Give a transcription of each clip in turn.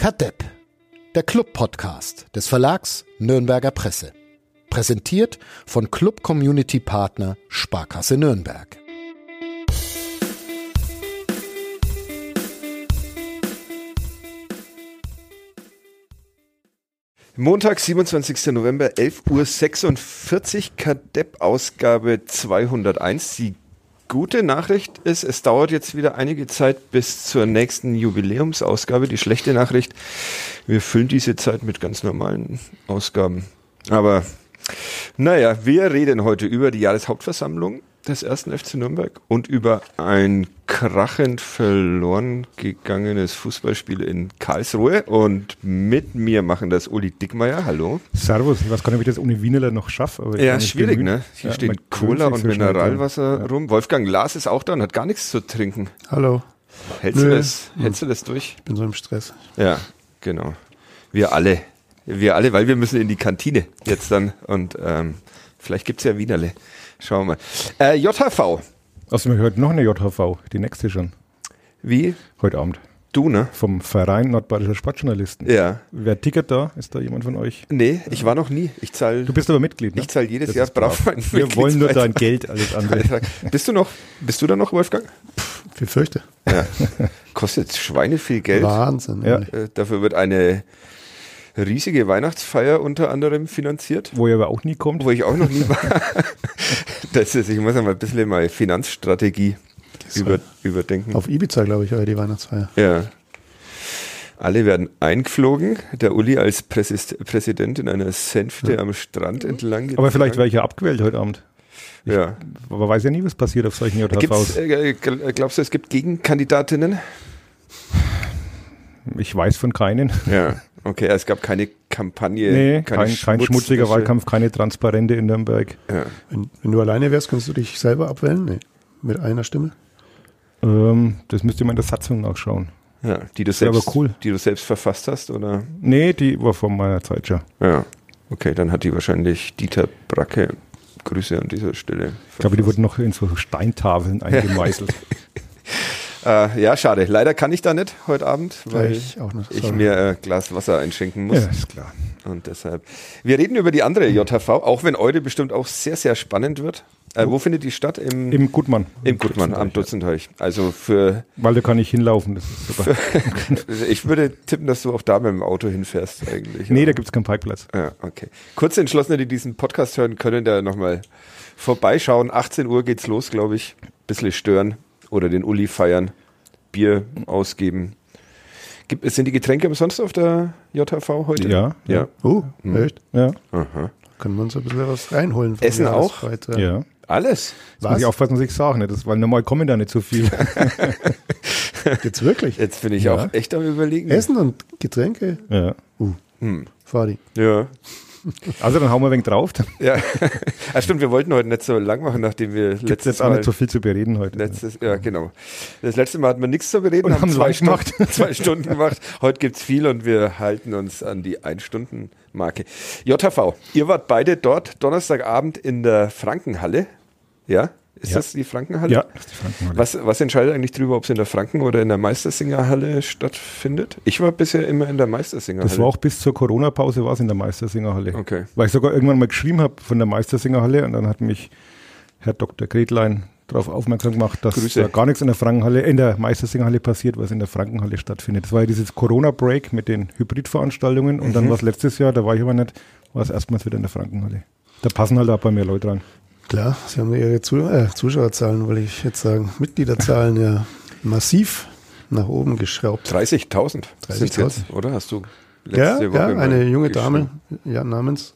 Kadepp, der Club-Podcast des Verlags Nürnberger Presse. Präsentiert von Club Community Partner Sparkasse Nürnberg. Montag, 27. November, 11.46 Uhr, Kadepp-Ausgabe 201. Die gute Nachricht ist, es dauert jetzt wieder einige Zeit bis zur nächsten Jubiläumsausgabe. Die schlechte Nachricht, wir füllen diese Zeit mit ganz normalen Ausgaben. Aber naja, wir reden heute über die Jahreshauptversammlung des ersten FC Nürnberg und über ein krachend verloren gegangenes Fußballspiel in Karlsruhe. Und mit mir machen das Uli Dickmeier. Hallo. Servus. Ich weiß gar nicht, ob ich das ohne Wienerle noch schaffe. ja, schwierig, bemühen. ne? Hier ja, stehen Cola und Mineralwasser ja. rum. Wolfgang Lars ist auch da und hat gar nichts zu trinken. Hallo. Hältst, du das, hältst du das durch? Ich bin so im Stress. Ja, genau. Wir alle. Wir alle, weil wir müssen in die Kantine jetzt dann. Und ähm, vielleicht gibt's ja Wienerle. Schauen wir mal. Äh, JHV. Außerdem heute noch eine JHV, die nächste schon. Wie? Heute Abend. Du, ne? Vom Verein Nordbadischer Sportjournalisten. Ja. Wer Ticket da? Ist da jemand von euch? Nee, ich war noch nie. Ich zahl, du bist aber Mitglied, ne? Ich zahle jedes das Jahr brav mein Wir wollen nur dein Geld, alles andere. bist du noch, bist du da noch, Wolfgang? Pff, ich fürchte. Ja. Kostet Schweine viel Geld. Wahnsinn. Ja. Äh, dafür wird eine riesige Weihnachtsfeier unter anderem finanziert. Wo ihr aber auch nie kommt. Wo ich auch noch nie war. das ist, ich muss ja mal ein bisschen meine Finanzstrategie über, überdenken. Auf Ibiza, glaube ich, die Weihnachtsfeier. Ja. Alle werden eingeflogen. Der Uli als Präsis Präsident in einer Sänfte ja. am Strand entlang. Getragen. Aber vielleicht wäre ich ja abgewählt heute Abend. Ich, ja. Man weiß ja nie, was passiert auf solchen JVs. Äh, glaubst du, es gibt Gegenkandidatinnen? Ich weiß von keinen. Ja, okay, es gab keine Kampagne. Nee, keine kein, kein schmutziger Wahlkampf, keine Transparente in Nürnberg. Ja. Wenn, wenn, du alleine wärst, kannst du dich selber abwählen? Nee, mit einer Stimme? Ähm, das müsste man in der Satzung nachschauen. Ja, die du, selbst, cool. die du selbst verfasst hast, oder? Nee, die war von meiner Zeit schon. Ja, okay, dann hat die wahrscheinlich Dieter Bracke, Grüße an dieser Stelle. Verfasst. Ich glaube, die wurden noch in so Steintafeln eingemeißelt. Äh, ja, schade. Leider kann ich da nicht heute Abend, weil ich, ich mir ein äh, Glas Wasser einschenken muss. Ja, ist klar. Und deshalb. Wir reden über die andere JHV, auch wenn heute bestimmt auch sehr, sehr spannend wird. Äh, wo findet die statt? Im, Im Gutmann. Im Gutmann, am Dutzendteich. Also für. Weil da kann ich hinlaufen, das ist super. ich würde tippen, dass du auch da mit dem Auto hinfährst eigentlich. Nee, da gibt es keinen Parkplatz. Ja, okay. Kurz Entschlossene, die diesen Podcast hören, können da nochmal vorbeischauen. 18 Uhr geht's los, glaube ich. Bisschen stören oder den Uli feiern, Bier ausgeben. Gibt, sind die Getränke umsonst auf der JHV heute? Ja. Ja. Oh, hm. echt? Ja. Aha. Können wir uns ein bisschen was reinholen? Essen auch? Ja. Alles? Was? Muss ich aufpassen, was ich sage, ne? weil normal kommen da nicht so viel. Jetzt wirklich? Jetzt bin ich ja. auch echt am überlegen. Essen und Getränke? Ja. Uh. Hm. Fadi. Ja. Also dann hauen wir ein wenig drauf. Ja. ja, stimmt, wir wollten heute nicht so lang machen, nachdem wir Gibt's letztes jetzt auch Mal nicht so viel zu bereden heute. Letztes, ja, genau. Das letzte Mal hatten wir nichts zu bereden, und haben zwei, Stunden, zwei Stunden gemacht. Heute gibt es viel und wir halten uns an die Ein-Stunden-Marke. JHV, ihr wart beide dort Donnerstagabend in der Frankenhalle. Ja? Ist ja. das die Frankenhalle? Ja, das ist die Frankenhalle. Was, was entscheidet eigentlich darüber, ob es in der Franken- oder in der Meistersingerhalle stattfindet? Ich war bisher immer in der Meistersingerhalle. Das war auch bis zur Corona-Pause war es in der Meistersingerhalle. Okay. Weil ich sogar irgendwann mal geschrieben habe von der Meistersingerhalle und dann hat mich Herr Dr. Gretlein darauf aufmerksam gemacht, dass Grüße. da gar nichts in der Frankenhalle, in der Meistersingerhalle passiert, was in der Frankenhalle stattfindet. Das war ja dieses Corona-Break mit den Hybridveranstaltungen und mhm. dann war es letztes Jahr, da war ich aber nicht, war es erstmals wieder in der Frankenhalle. Da passen halt auch bei mir Leute dran. Klar, Sie haben Ihre äh, Zuschauerzahlen, wollte ich jetzt sagen, Mitgliederzahlen ja massiv nach oben geschraubt. 30.000 30.000, oder? Hast du letzte ja, Woche Ja, eine junge Dame ja, namens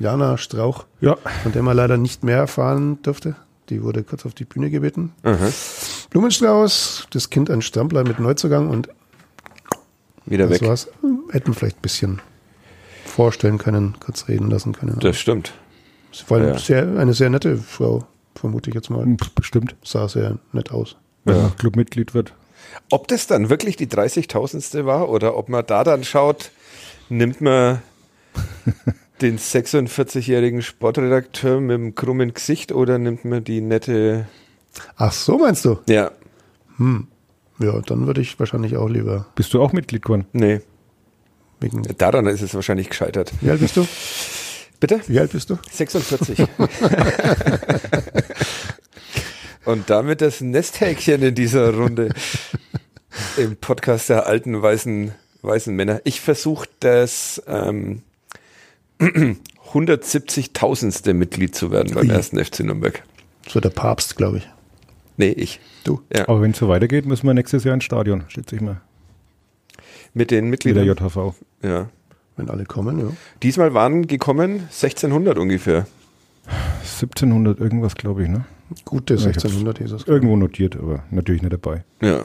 Jana Strauch, ja. von der man leider nicht mehr erfahren durfte. Die wurde kurz auf die Bühne gebeten. Aha. Blumenstrauß, das Kind ein Strampler mit Neuzugang und wieder das weg. War's. Hätten vielleicht ein bisschen vorstellen können, kurz reden lassen können. Das stimmt. Sie war ja. sehr, eine sehr nette Frau, vermute ich jetzt mal. Bestimmt. Sah sehr nett aus. Wenn ja. man Clubmitglied wird. Ob das dann wirklich die 30.000. war oder ob man da dann schaut, nimmt man den 46-jährigen Sportredakteur mit dem krummen Gesicht oder nimmt man die nette. Ach so, meinst du? Ja. Hm. Ja, dann würde ich wahrscheinlich auch lieber. Bist du auch Mitglied geworden? Nee. Wegen Daran ist es wahrscheinlich gescheitert. Wie alt bist du? Bitte? Wie alt bist du? 46. Und damit das Nesthäkchen in dieser Runde im Podcast der alten weißen, weißen Männer. Ich versuche das ähm, 170.000. Mitglied zu werden beim Ui. ersten FC Nürnberg. So der Papst, glaube ich. Nee, ich. Du? Ja. Aber wenn es so weitergeht, müssen wir nächstes Jahr ins Stadion, schätze ich mal. Mit den Mit der Mitgliedern. JHV. Ja. Wenn alle kommen, ja. Diesmal waren gekommen 1600 ungefähr. 1700 irgendwas, glaube ich, ne? Gute Ja, ich hab's 1600 Jesus. Irgendwo notiert, aber natürlich nicht dabei. Ja.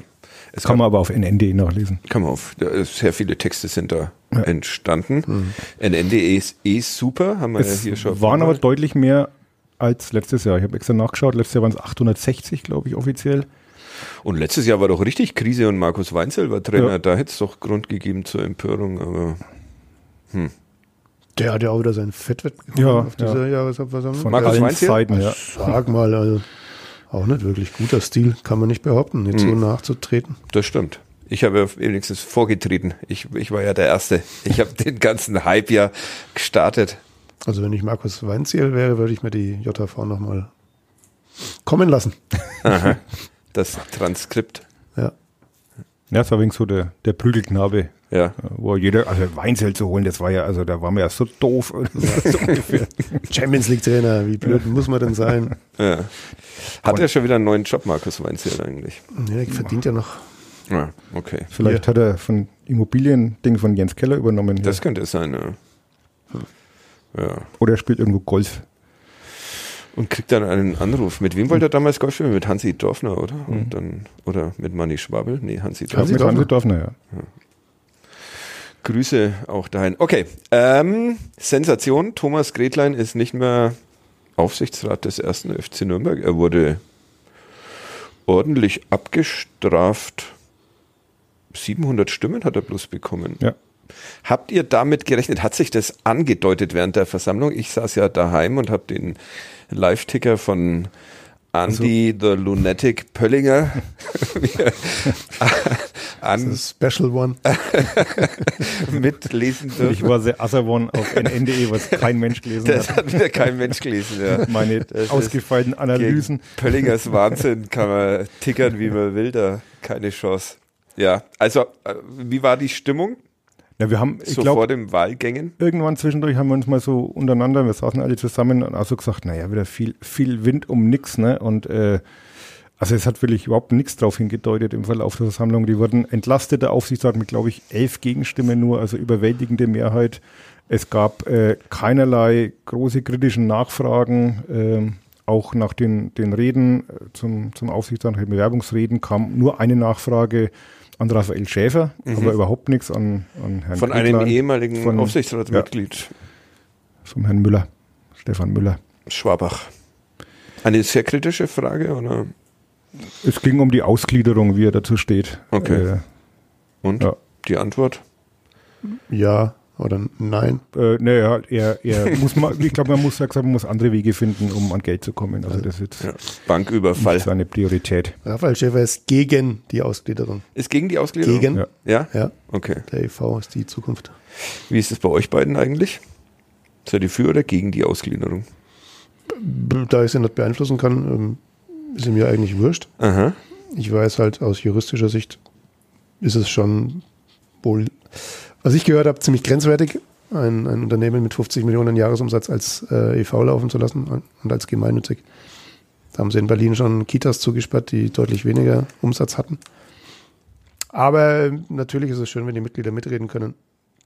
Es Kann man aber auf nn.de nachlesen. Kann man auf. Ist Sehr viele Texte sind da Ja. entstanden. NNDE ist eh super, haben wir ja Es hier schon. waren aber deutlich mehr als letztes Jahr. Ich habe extra nachgeschaut. Letztes Jahr waren es 860, glaube ich, offiziell. Und letztes Jahr war doch richtig Krise und Markus Weinzel war Trainer. Ja. Da hätte es doch Grund gegeben zur Empörung, aber Der hat ja auch wieder sein Fett weggehauen Ja, auf dieser Jahresabversammlung. Von Markus allen? Seiten, ja. Sag mal, also auch nicht wirklich guter Stil, kann man nicht behaupten, jetzt Hm. so nachzutreten. das stimmt. Ich habe ja wenigstens vorgetreten. Ich, ich war ja der Erste. Ich habe den ganzen Hype ja gestartet. Also wenn ich Markus Weinziel wäre, würde ich mir die JV nochmal kommen lassen. Aha. Das Transkript. Ja. Ja, das war wegen so der, der Prügelknabe, Ja. äh, wo jeder, also Weinzel zu holen, das war ja, also da war mir ja so doof. so ungefähr. Champions League Trainer, wie blöd muss man denn sein? ja. Hat er schon wieder einen neuen Job, Markus Weinzel eigentlich? Ja, verdient ja noch. Ja, okay. Vielleicht hat er von Immobilien-Ding von Jens Keller übernommen. Das ja. könnte es sein, ja. Ja. Oder er spielt irgendwo Golf. Und kriegt dann einen Anruf. Mit wem wollte er damals Golf spielen? Mit Hansi Dorfner, oder? Mhm. Und dann, oder mit Manni Schwabel? Nee, Hansi Ja, Dorfner. mit Dorfner? Hansi Dorfner, ja. Grüße auch dahin. Okay, ähm, Sensation. Thomas Gretlein ist nicht mehr Aufsichtsrat des ersten FC Nürnberg. Er wurde ordentlich abgestraft. 700 Stimmen hat er bloß bekommen. Ja. Habt ihr damit gerechnet? Hat sich das angedeutet während der Versammlung? Ich saß ja daheim und habe den Live-Ticker von Andy the Lunatic Pöllinger an, Special One. mitlesen dürfen. Ich war sehr asserwon auf nn.de, was kein Mensch gelesen Das hat. hat wieder kein Mensch gelesen, ja. Meine Das ausgefeilten Analysen. Pöllingers Wahnsinn kann man tickern, wie man will, da keine Chance. Ja, also äh, wie war die Stimmung Ja, wir haben, ich so vor glaube, den Wahlgängen? irgendwann zwischendurch haben wir uns mal so untereinander, wir saßen alle zusammen und also gesagt, naja, wieder viel, viel Wind um nix, ne? Und äh, also es hat wirklich überhaupt nichts darauf hingedeutet im Verlauf der Versammlung. Die wurden entlastet, der Aufsichtsrat mit, glaube ich, elf Gegenstimmen nur, also überwältigende Mehrheit. Es gab äh, keinerlei große kritischen Nachfragen. ähm, auch nach den, den Reden äh, zum, zum Aufsichtsrat, nach den Bewerbungsreden kam nur eine Nachfrage an Raphael Schäfer, aber überhaupt nichts an, an Herrn Mhm. Von einem Gretlein, ehemaligen von- Aufsichtsratsmitglied, vom Herrn Müller, Stefan Müller. Schwabach. Eine sehr kritische Frage, oder? Es ging um die Ausgliederung, wie er dazu steht. Okay. Und Ja. die Antwort? Ja oder nein. Äh, naja, er, er muss mal, ich glaube, man muss, er gesagt, man muss andere Wege finden, um an Geld zu kommen. Also das ist jetzt Ja. Banküberfall. nicht seine Priorität. Raphael Schäfer ist gegen die Ausgliederung. Ist gegen die Ausgliederung? Gegen? Ja. Ja? Ja, Okay. der EV ist die Zukunft. Wie ist es bei euch beiden eigentlich? Seid ihr für oder gegen die Ausgliederung? Da ich sie nicht beeinflussen kann, ähm, ist sie mir eigentlich wurscht. Aha. Ich weiß halt aus juristischer Sicht ist es schon wohl, was ich gehört habe, ziemlich grenzwertig, ein, ein Unternehmen mit 50 Millionen Jahresumsatz als äh, EV laufen zu lassen und als gemeinnützig. Da haben sie in Berlin schon Kitas zugesperrt, die deutlich weniger Umsatz hatten. Aber natürlich ist es schön, wenn die Mitglieder mitreden können.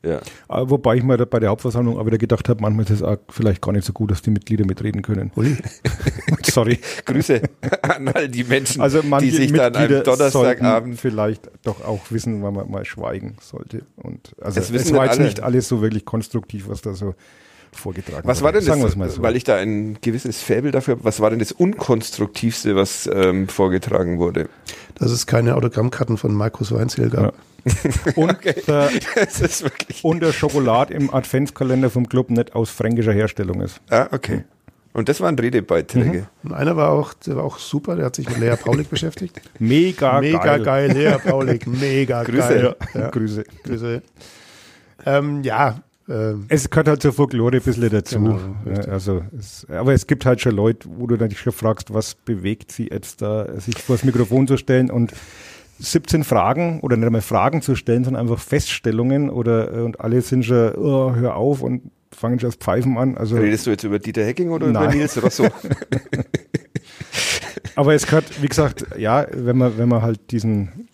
Ja. Äh, Wobei ich mir bei der Hauptversammlung auch wieder gedacht habe, manchmal ist es auch vielleicht gar nicht so gut, dass die Mitglieder mitreden können. Sorry. Grüße an all die Menschen, Also die sich dann am Donnerstagabend vielleicht doch auch wissen, wann man mal schweigen sollte. Und also es wissen war jetzt alle. nicht alles so wirklich konstruktiv, was da so vorgetragen Was wurde. war denn Sagen das, wir's mal so. weil ich da ein gewisses Faible dafür habe, was war denn das Unkonstruktivste, was ähm, vorgetragen wurde? dass es keine Autogrammkarten von Markus Weinziel gab. und, der, Das ist wirklich. und der Schokolade im Adventskalender vom Club nicht aus fränkischer Herstellung ist. Ah, okay. Und das waren Redebeiträge. Und einer war auch, der war auch super, der hat sich mit Lea Paulik beschäftigt. Mega, mega geil. geil. Lea Paulik, mega Grüße. geil. Ja. Ja. Grüße. Grüße. ähm, ja, ähm, es gehört halt zur Folklore ein bisschen dazu. Genau, ja, also es, aber es gibt halt schon Leute, wo du dann dich schon fragst, was bewegt sie jetzt da, sich vor das Mikrofon zu stellen und 17 Fragen oder nicht einmal Fragen zu stellen, sondern einfach Feststellungen oder äh, und alle sind schon, oh, hör auf und fangen schon das Pfeifen an. Also, Redest du jetzt über Dieter Hecking oder nein. über Nils Rosso? aber es gehört, wie gesagt, ja, wenn man, wenn man halt diesen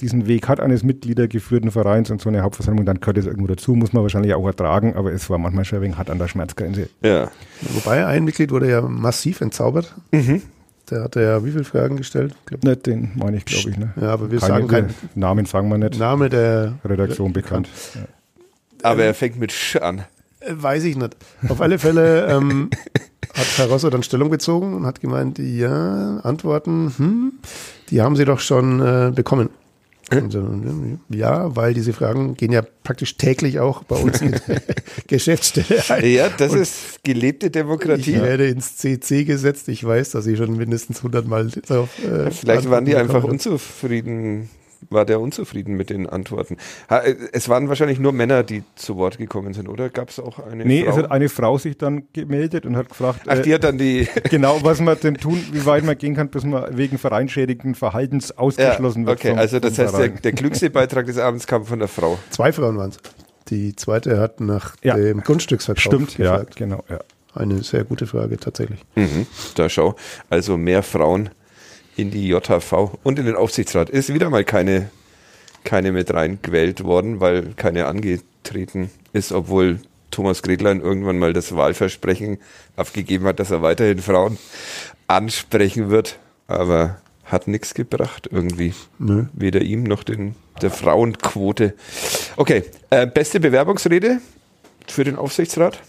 diesen Weg hat eines mitgliedergeführten Vereins und so eine Hauptversammlung, dann gehört es irgendwo dazu, muss man wahrscheinlich auch ertragen, aber es war manchmal schon ein wenig hart an der Schmerzgrenze. Ja. Wobei ein Mitglied wurde ja massiv entzaubert. Mhm. Der hatte ja wie viele Fragen gestellt? Glaub, nicht den meine ich, glaube ich. Ne? Ja, aber wir Keine, sagen keinen Namen sagen wir nicht. Name der Redaktion bekannt. Ja. Aber er fängt mit Sch an. Äh, weiß ich nicht. Auf alle Fälle ähm, hat Herr Rosso dann Stellung bezogen und hat gemeint, ja, Antworten, hm, die haben sie doch schon äh, bekommen. Ja, weil diese Fragen gehen ja praktisch täglich auch bei uns in der Geschäftsstelle ein. Ja, das Und ist gelebte Demokratie. Ich werde ins CC gesetzt. Ich weiß, dass ich schon mindestens 100 Mal darauf. Äh, Vielleicht waren die einfach unzufrieden war der unzufrieden mit den Antworten. Es waren wahrscheinlich nur Männer, die zu Wort gekommen sind, oder gab es auch eine nee, Frau? es hat eine Frau sich dann gemeldet und hat gefragt, Ach, die hat dann die genau, was man denn tun, wie weit man gehen kann, bis man wegen vereinschädigenden Verhaltens ausgeschlossen ja, okay, wird. Okay, also das heißt, der, der, klügste Beitrag des Abends kam von der Frau. Zwei Frauen waren es. Die zweite hat nach ja. dem Grundstücksverkauf Stimmt, gefragt. ja, genau, ja. Eine sehr gute Frage tatsächlich. Mhm, da schau, also mehr Frauen in die JHV und in den Aufsichtsrat. Ist wieder mal keine keine mit reingewählt worden, weil keine angetreten ist, obwohl Thomas Gretlein irgendwann mal das Wahlversprechen abgegeben hat, dass er weiterhin Frauen ansprechen wird, aber hat nichts gebracht irgendwie. Nö. Weder ihm noch den, der Frauenquote. Okay, äh, beste Bewerbungsrede für den Aufsichtsrat?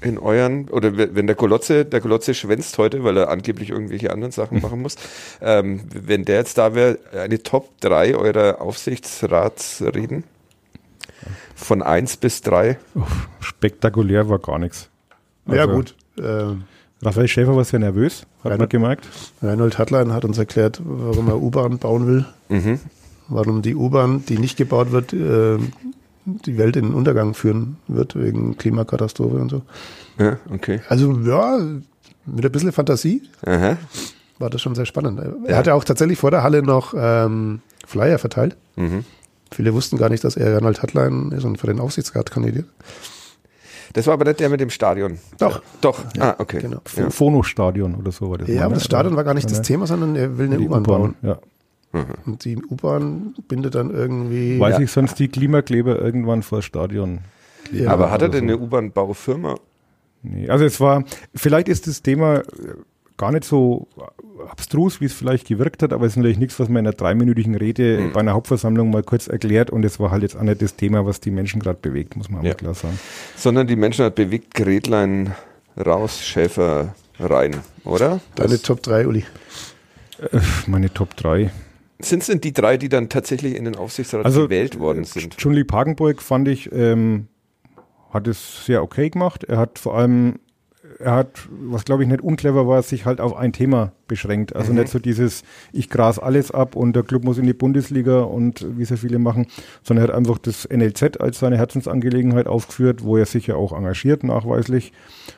In euren, oder wenn der Kolotze, der Kolotze schwänzt heute, weil er angeblich irgendwelche anderen Sachen machen muss, ähm, wenn der jetzt da wäre, eine Top 3 eurer Aufsichtsratsreden? Von 1 bis 3? Spektakulär war gar nichts. Also, ja, gut. Äh, Raphael Schäfer war sehr nervös, hat Reinhold, man gemerkt. Reinhold Hartlein hat uns erklärt, warum er U-Bahn bauen will. Mhm. Warum die U-Bahn, die nicht gebaut wird, äh, die Welt in den Untergang führen wird wegen Klimakatastrophe und so. Ja, okay. Also ja, mit ein bisschen Fantasie Aha. war das schon sehr spannend. Er ja. hat ja auch tatsächlich vor der Halle noch ähm, Flyer verteilt. Mhm. Viele wussten gar nicht, dass er Ronald Hartlein ist und für den Aufsichtsrat kandidiert. Das war aber nicht der mit dem Stadion. Doch. Ja, doch. Ja, ah, okay. Genau. Ja. Phono-Stadion oder so war das. Ja, aber das Stadion war gar nicht das Thema, sondern er will eine U-Bahn bauen. Ja. Mhm. Und die U-Bahn bindet dann irgendwie. Weiß ja. ich sonst die Klimakleber irgendwann vor Stadion. Ja, aber hat er denn so. eine U-Bahn-Baufirma? Nee, also es war, vielleicht ist das Thema äh, gar nicht so abstrus, wie es vielleicht gewirkt hat, aber es ist natürlich nichts, was man in einer dreiminütigen Rede mhm. bei einer Hauptversammlung mal kurz erklärt und es war halt jetzt auch nicht das Thema, was die Menschen gerade bewegt, muss man ja. klar sagen. Sondern die Menschen hat bewegt Gretlein raus, Schäfer rein, oder? Deine das Top 3, Uli. Äh, meine Top 3. Sind es denn die drei, die dann tatsächlich in den Aufsichtsrat also, gewählt worden sind? Junli Pagenburg fand ich, ähm, hat es sehr okay gemacht. Er hat vor allem, er hat, was glaube ich nicht unclever war, sich halt auf ein Thema beschränkt. Also mhm. nicht so dieses, ich gras alles ab und der Club muss in die Bundesliga und wie sehr viele machen, sondern er hat einfach das NLZ als seine Herzensangelegenheit aufgeführt, wo er sich ja auch engagiert, nachweislich.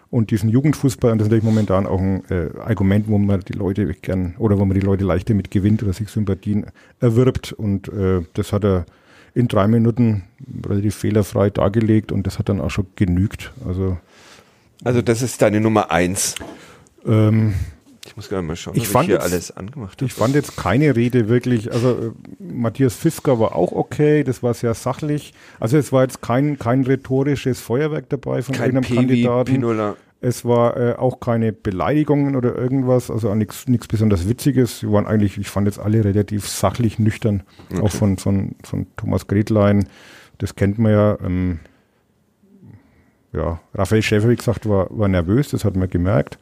Und diesen Jugendfußball, und das ist natürlich momentan auch ein äh, Argument, wo man die Leute gern oder wo man die Leute leichter mit gewinnt oder sich Sympathien erwirbt. Und äh, das hat er in drei Minuten relativ fehlerfrei dargelegt und das hat dann auch schon genügt. Also, also das ist deine Nummer eins. Ähm, ich muss gerade mal schauen, ich fand ich hier jetzt, alles angemacht habe. Ich fand jetzt keine Rede wirklich, also äh, Matthias Fisker war auch okay, das war sehr sachlich. Also es war jetzt kein, kein rhetorisches Feuerwerk dabei von kein irgendeinem Kandidaten. Pinola. Es war äh, auch keine Beleidigungen oder irgendwas, also nichts besonders Witziges. Sie waren eigentlich, ich fand jetzt alle relativ sachlich nüchtern, okay. auch von, von, von Thomas Gretlein. Das kennt man ja. Ähm, ja, Raphael Schäfer, wie gesagt, war, war nervös, das hat man gemerkt.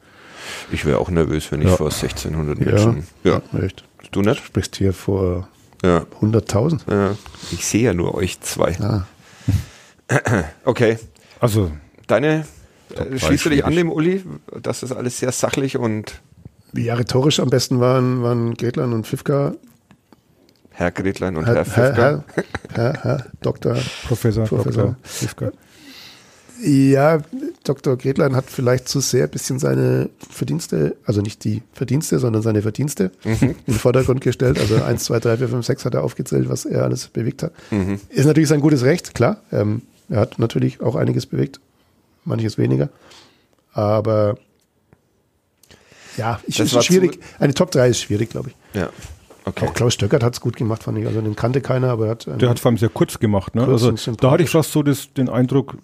Ich wäre auch nervös, wenn ich ja. vor 1600 Menschen. Ja, ja. echt. Du nicht? Du sprichst hier vor ja. 100.000. Ja. Ich sehe ja nur euch zwei. Ah. Okay. Also. Deine, äh, schließt du dich an dem Uli, dass das alles sehr sachlich und. Ja, rhetorisch am besten waren, waren Gretlein und Fifka Herr Gretlein und Herr, Herr Herr, Herr, Herr, Doktor, Professor, Professor. Dr. Ja, Dr. Gretlein hat vielleicht zu sehr ein bisschen seine Verdienste, also nicht die Verdienste, sondern seine Verdienste mhm. in den Vordergrund gestellt. Also 1, 2, 3, 4, 5, 6 hat er aufgezählt, was er alles bewegt hat. Mhm. Ist natürlich sein gutes Recht, klar. Ähm, er hat natürlich auch einiges bewegt, manches weniger. Aber ja, ich, ist schwierig. Eine Top 3 ist schwierig, glaube ich. Ja. Okay. Auch Klaus Stöckert hat es gut gemacht, fand ich. Also den kannte keiner, aber er hat. Der hat vor allem sehr kurz gemacht. Ne? Kurz also da hatte ich fast so das, den Eindruck,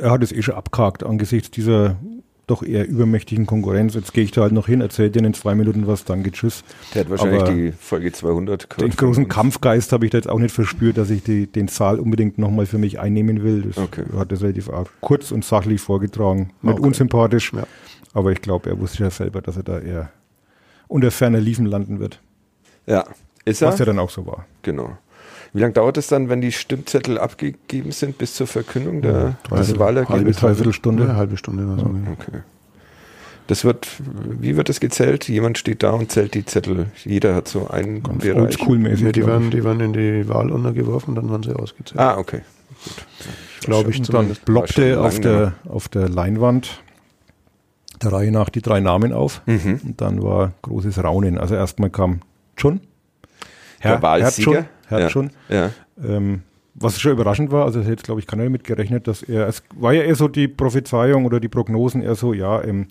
er hat es eh schon abgehakt angesichts dieser doch eher übermächtigen Konkurrenz. Jetzt gehe ich da halt noch hin, erzähle dir in zwei Minuten was, dann geht Tschüss. Der hat wahrscheinlich aber die Folge 200 gehört. Den großen Kampfgeist habe ich da jetzt auch nicht verspürt, dass ich die, den Saal unbedingt nochmal für mich einnehmen will. Das okay. hat er relativ kurz und sachlich vorgetragen. Nicht okay. unsympathisch, ja. aber ich glaube, er wusste ja selber, dass er da eher unter ferner Liefen landen wird. Ja, ist er. Was ja dann auch so war. Genau. Wie lange dauert es dann, wenn die Stimmzettel abgegeben sind, bis zur Verkündung der, ja, des Wahlergebnisses? Halbe, dreiviertel Stunde. Eine halbe Stunde. Oder so. Ja. Okay. Das wird, wie wird das gezählt? Jemand steht da und zählt die Zettel. Jeder hat so einen Ganz Bereich. Oldschool-mäßig. Ja, die, werden, die werden in die Wahlurne geworfen, dann werden sie ausgezählt. Ah, okay. Glaube ich. Dann blockte auf der, auf der Leinwand der Reihe nach die drei Namen auf. Mhm. Und dann war großes Raunen. Also erstmal kam John. Herr, der Wahlsieger. Herr ja. schon. Ja. Ähm, was schon überraschend war, also hätte, glaube ich, keiner damit gerechnet, dass er, es war ja eher so die Prophezeiung oder die Prognosen eher so, ja, ähm,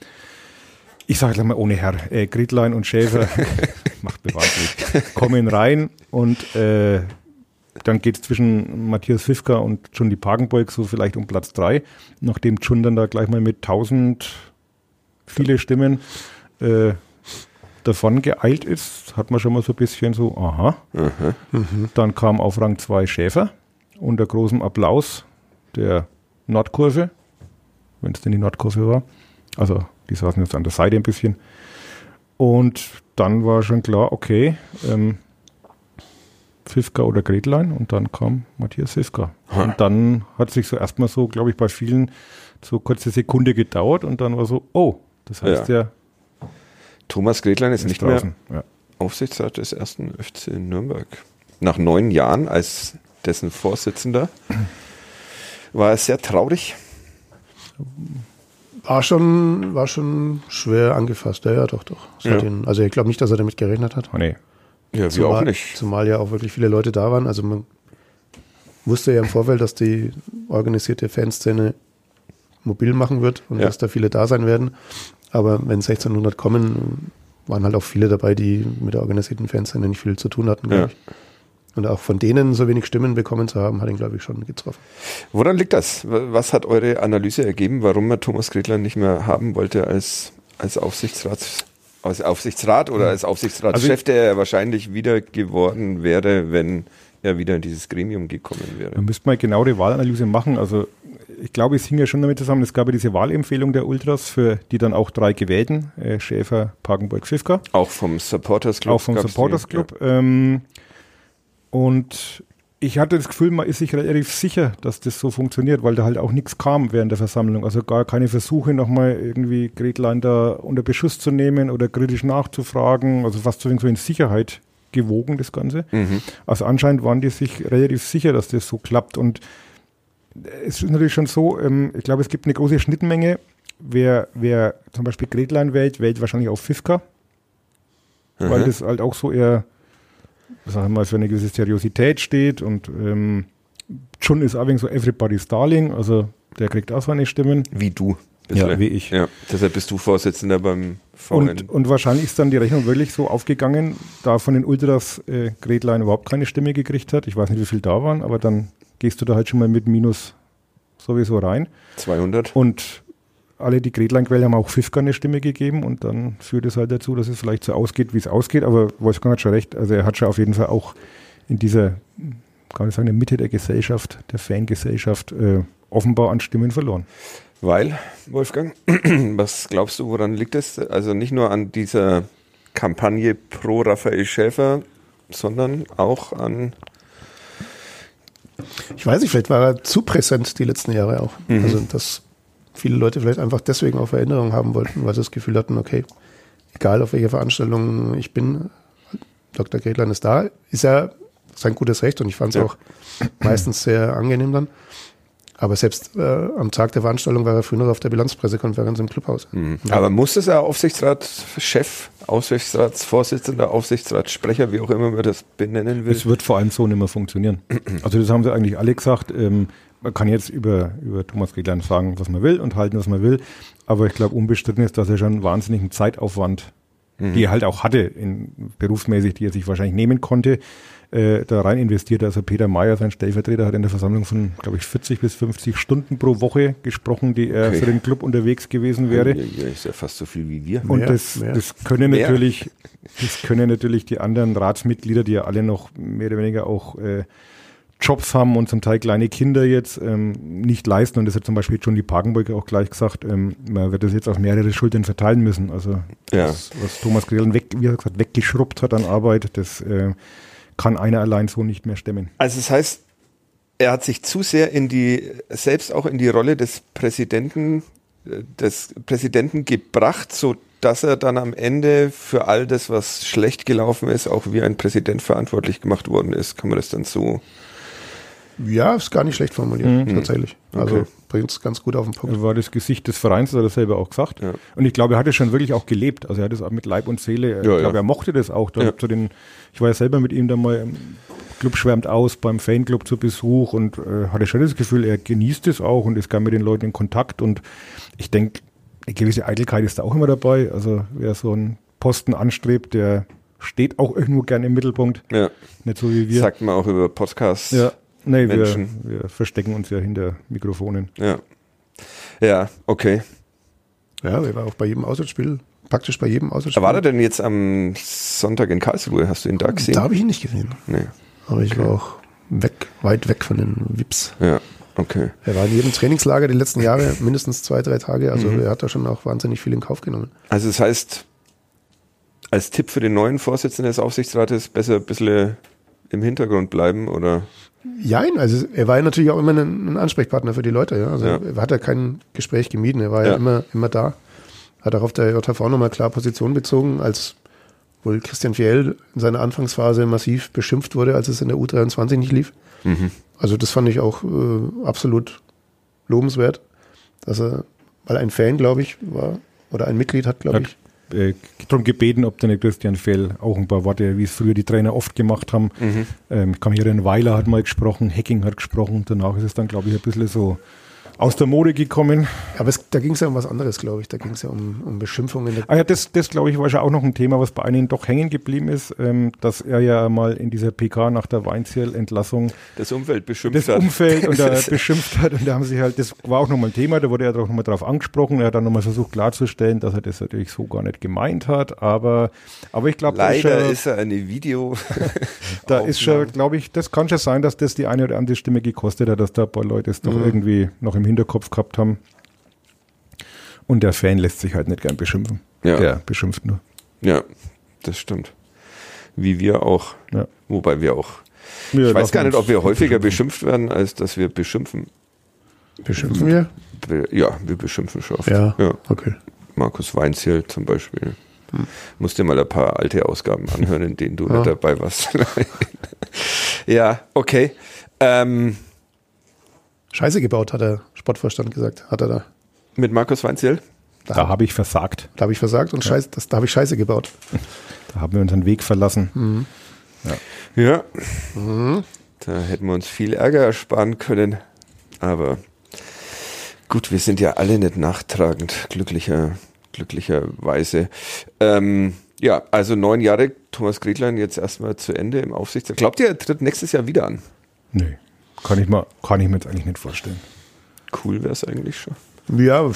ich sage mal ohne Herr, äh, Gritlein und Schäfer, macht bewahrlich, kommen rein und äh, dann geht es zwischen Matthias Fifka und John die Pagenbeug so vielleicht um Platz drei, nachdem John dann da gleich mal mit 1000 viele Stimmen äh, davon geeilt ist, hat man schon mal so ein bisschen so, aha. Mhm. Dann kam auf Rang 2 Schäfer unter großem Applaus der Nordkurve, wenn es denn die Nordkurve war. Also die saßen jetzt an der Seite ein bisschen. Und dann war schon klar, okay, ähm, Fifka oder Gretlein und dann kam Matthias Fifka. Und dann hat sich so erstmal so, glaube ich, bei vielen so kurze Sekunde gedauert und dann war so, oh, das heißt ja, ja Thomas Gretlein ist, ist nicht draußen. mehr ja. Aufsichtsrat des ersten FC Nürnberg. Nach neun Jahren als dessen Vorsitzender war er sehr traurig. War schon, war schon schwer angefasst, ja, ja doch, doch. Ja. Den, also ich glaube nicht, dass er damit gerechnet hat. Oh, nee. Ja, zumal, wir auch nicht. Zumal ja auch wirklich viele Leute da waren. Also man wusste ja im Vorfeld, dass die organisierte Fanszene mobil machen wird und ja. dass da viele da sein werden. Aber wenn 1600 kommen, waren halt auch viele dabei, die mit der organisierten Fanszene nicht viel zu tun hatten, ja. ich. Und auch von denen so wenig Stimmen bekommen zu haben, hat ihn, glaube ich, schon getroffen. Woran liegt das? Was hat eure Analyse ergeben, warum man Thomas Gretler nicht mehr haben wollte als, als Aufsichtsrats, als Aufsichtsrat oder als Aufsichtsratschef, also der er wahrscheinlich wieder geworden wäre, wenn er wieder in dieses Gremium gekommen wäre? Da müsste man genau die Wahlanalyse machen. Also ich glaube, es hing ja schon damit zusammen, es gab ja diese Wahlempfehlung der Ultras, für die dann auch drei gewählten, äh, Schäfer, Pagenburg, Fifka. Auch vom Supporters Club. Auch vom Supporters Club. Ja. Ähm, und ich hatte das Gefühl, man ist sich relativ sicher, dass das so funktioniert, weil da halt auch nichts kam während der Versammlung. Also gar keine Versuche, nochmal irgendwie Gretlein da unter Beschuss zu nehmen oder kritisch nachzufragen. Also fast so in Sicherheit gewogen, das Ganze. Mhm. Also anscheinend waren die sich relativ sicher, dass das so klappt. Und es ist natürlich schon so, ähm, ich glaube, es gibt eine große Schnittmenge. Wer, wer zum Beispiel Gretlein wählt, wählt wahrscheinlich auch Fifka. Mhm. Weil das halt auch so eher, sagen wir mal, für eine gewisse Seriosität steht. Und ähm, Chun ist auch so Everybody's Darling, also der kriegt auch seine Stimmen. Wie du. Ja, wie ich. Ja, deshalb bist du Vorsitzender beim VN. Und, und wahrscheinlich ist dann die Rechnung wirklich so aufgegangen, da von den Ultras äh, Gretlein überhaupt keine Stimme gekriegt hat. Ich weiß nicht, wie viel da waren, aber dann gehst du da halt schon mal mit Minus sowieso rein. 200. Und alle, die Gretlein-Quelle haben auch Fifka eine Stimme gegeben und dann führt es halt dazu, dass es vielleicht so ausgeht, wie es ausgeht. Aber Wolfgang hat schon recht, also er hat schon auf jeden Fall auch in dieser, kann ich sagen, der Mitte der Gesellschaft, der Fangesellschaft, äh, offenbar an Stimmen verloren. Weil, Wolfgang, was glaubst du, woran liegt es? Also nicht nur an dieser Kampagne pro Raphael Schäfer, sondern auch an ich weiß nicht, vielleicht war er zu präsent die letzten Jahre auch. Mhm. Also, dass viele Leute vielleicht einfach deswegen auch Veränderungen haben wollten, weil sie das Gefühl hatten, okay, egal auf welche Veranstaltung ich bin, Dr. Gretlein ist da. Ist ja sein gutes Recht und ich fand es ja. auch meistens sehr angenehm dann. Aber selbst äh, am Tag der Veranstaltung war er früher noch auf der Bilanzpressekonferenz im Clubhaus. Mhm. Aber muss es ja Aufsichtsratschef, Aufsichtsratsvorsitzender, Aufsichtsratssprecher, wie auch immer man das benennen will? Es wird vor allem so nicht mehr funktionieren. Also das haben sie eigentlich alle gesagt. Ähm, man kann jetzt über, über Thomas Riedlein sagen, was man will und halten, was man will. Aber ich glaube, unbestritten ist, dass er schon einen wahnsinnigen Zeitaufwand, mhm. die er halt auch hatte, in, berufsmäßig, die er sich wahrscheinlich nehmen konnte, äh, da rein investiert. Also Peter Mayer, sein Stellvertreter, hat in der Versammlung von, glaube ich, 40 bis 50 Stunden pro Woche gesprochen, die er okay. für den Club unterwegs gewesen wäre. Ja, ist ja fast so viel wie wir. Und mehr, das, mehr. das können mehr. natürlich, das können natürlich die anderen Ratsmitglieder, die ja alle noch mehr oder weniger auch äh, Jobs haben und zum Teil kleine Kinder jetzt ähm, nicht leisten. Und das hat zum Beispiel schon die Parkenburg auch gleich gesagt, ähm, man wird das jetzt auf mehrere Schultern verteilen müssen. Also ja. das, was Thomas Grillen weg, wie gesagt, weggeschrubbt hat an Arbeit, das äh, kann einer allein so nicht mehr stemmen. Also das heißt, er hat sich zu sehr in die, selbst auch in die Rolle des Präsidenten, äh, des Präsidenten gebracht, so dass er dann am Ende für all das, was schlecht gelaufen ist, auch wie ein Präsident verantwortlich gemacht worden ist. Kann man das dann so ja, ist gar nicht schlecht formuliert, mhm. tatsächlich. Also okay. Bringt es ganz gut auf den Punkt. Er war das Gesicht des Vereins, das hat er selber auch gesagt. Ja. Und ich glaube, er hat es schon wirklich auch gelebt. Also er hat es auch mit Leib und Seele. Ja, ich glaube, ja. er mochte das auch. Da, zu den, ich war ja selber mit ihm da mal im Club schwärmt aus, beim Fanclub zu Besuch und äh, hatte schon das Gefühl, er genießt es auch und ist gar mit den Leuten in Kontakt. Und ich denke, eine gewisse Eitelkeit ist da auch immer dabei. Also wer so einen Posten anstrebt, der steht auch irgendwo gerne im Mittelpunkt. Ja. Nicht so wie wir. Sagt man auch über Podcasts. Ja. Nee, wir, wir, verstecken uns ja hinter Mikrofonen. Ja. Ja, okay. Ja, wir waren auch bei jedem Auswärtsspiel, praktisch bei jedem Auswärtsspiel. War er denn jetzt am Sonntag in Karlsruhe? Hast du ihn da gesehen? Da habe ich ihn nicht gesehen. Nee. Aber ich okay. war auch weg, weit weg von den Vips. Ja, okay. Er war in jedem Trainingslager die letzten Jahre mindestens zwei, drei Tage. Also mhm. er hat da schon auch wahnsinnig viel in Kauf genommen. Also das heißt, als Tipp für den neuen Vorsitzenden des Aufsichtsrates besser ein bisschen im Hintergrund bleiben oder? Jein, also er war ja natürlich auch immer ein, ein Ansprechpartner für die Leute. Ja? Also ja. er hat ja kein Gespräch gemieden, er war ja, ja immer, immer da. Hat auch auf der JV nochmal klar Position bezogen, als wohl Christian Fiel in seiner Anfangsphase massiv beschimpft wurde, als es in der U23 nicht lief. Mhm. Also das fand ich auch äh, absolut lobenswert, dass er, weil ein Fan, glaube ich, war, oder ein Mitglied hat, glaube ich, äh, darum gebeten, ob der Christian Fell auch ein paar Worte, wie es früher die Trainer oft gemacht haben. Mhm. Ähm, ich kann mich erinnern, Weiler hat mal gesprochen, Hacking hat gesprochen, danach ist es dann, glaube ich, ein bisschen so aus der Mode gekommen. Aber es, da ging es ja um was anderes, glaube ich. Da ging es ja um, um Beschimpfungen. Ah ja, das, das glaube ich, war schon auch noch ein Thema, was bei einigen doch hängen geblieben ist, ähm, dass er ja mal in dieser PK nach der Weinziel-Entlassung das Umfeld beschimpft das hat. Umfeld und da beschimpft hat. Und da haben sie halt, das war auch nochmal ein Thema, da wurde er auch nochmal drauf angesprochen. Er hat dann nochmal versucht klarzustellen, dass er das natürlich so gar nicht gemeint hat. Aber, aber ich glaube, leider ist, ist er eine Video. da ist schon, glaube ich, das kann schon sein, dass das die eine oder andere Stimme gekostet hat, dass da ein paar Leute es doch mhm. irgendwie noch im Hinterkopf gehabt haben. Und der Fan lässt sich halt nicht gern beschimpfen. Ja. Der beschimpft nur. Ja, das stimmt. Wie wir auch. Ja. Wobei wir auch. Wir ich weiß gar nicht, ob wir häufiger beschimpft werden, als dass wir beschimpfen. Beschimpfen wir? Ja, wir beschimpfen schon oft. Ja, ja. okay. Markus Weinziel zum Beispiel. Hm. Musst dir mal ein paar alte Ausgaben anhören, in denen du ja. nicht dabei warst. ja, okay. Ähm, Scheiße gebaut, hat der Sportvorstand gesagt. Hat er da. Mit Markus Weinziel? Da, da habe ich versagt. Da habe ich versagt und ja. Scheiße, das, da habe ich Scheiße gebaut. Da haben wir unseren Weg verlassen. Mhm. Ja. ja. Mhm. Da hätten wir uns viel Ärger ersparen können. Aber gut, wir sind ja alle nicht nachtragend, glücklicher, glücklicherweise. Ähm, ja, also neun Jahre Thomas Griedlein jetzt erstmal zu Ende im Aufsichtsrat. Glaubt ihr, er tritt nächstes Jahr wieder an? Nee. Kann ich, mal, kann ich mir jetzt eigentlich nicht vorstellen. Cool wäre es eigentlich schon. Ja,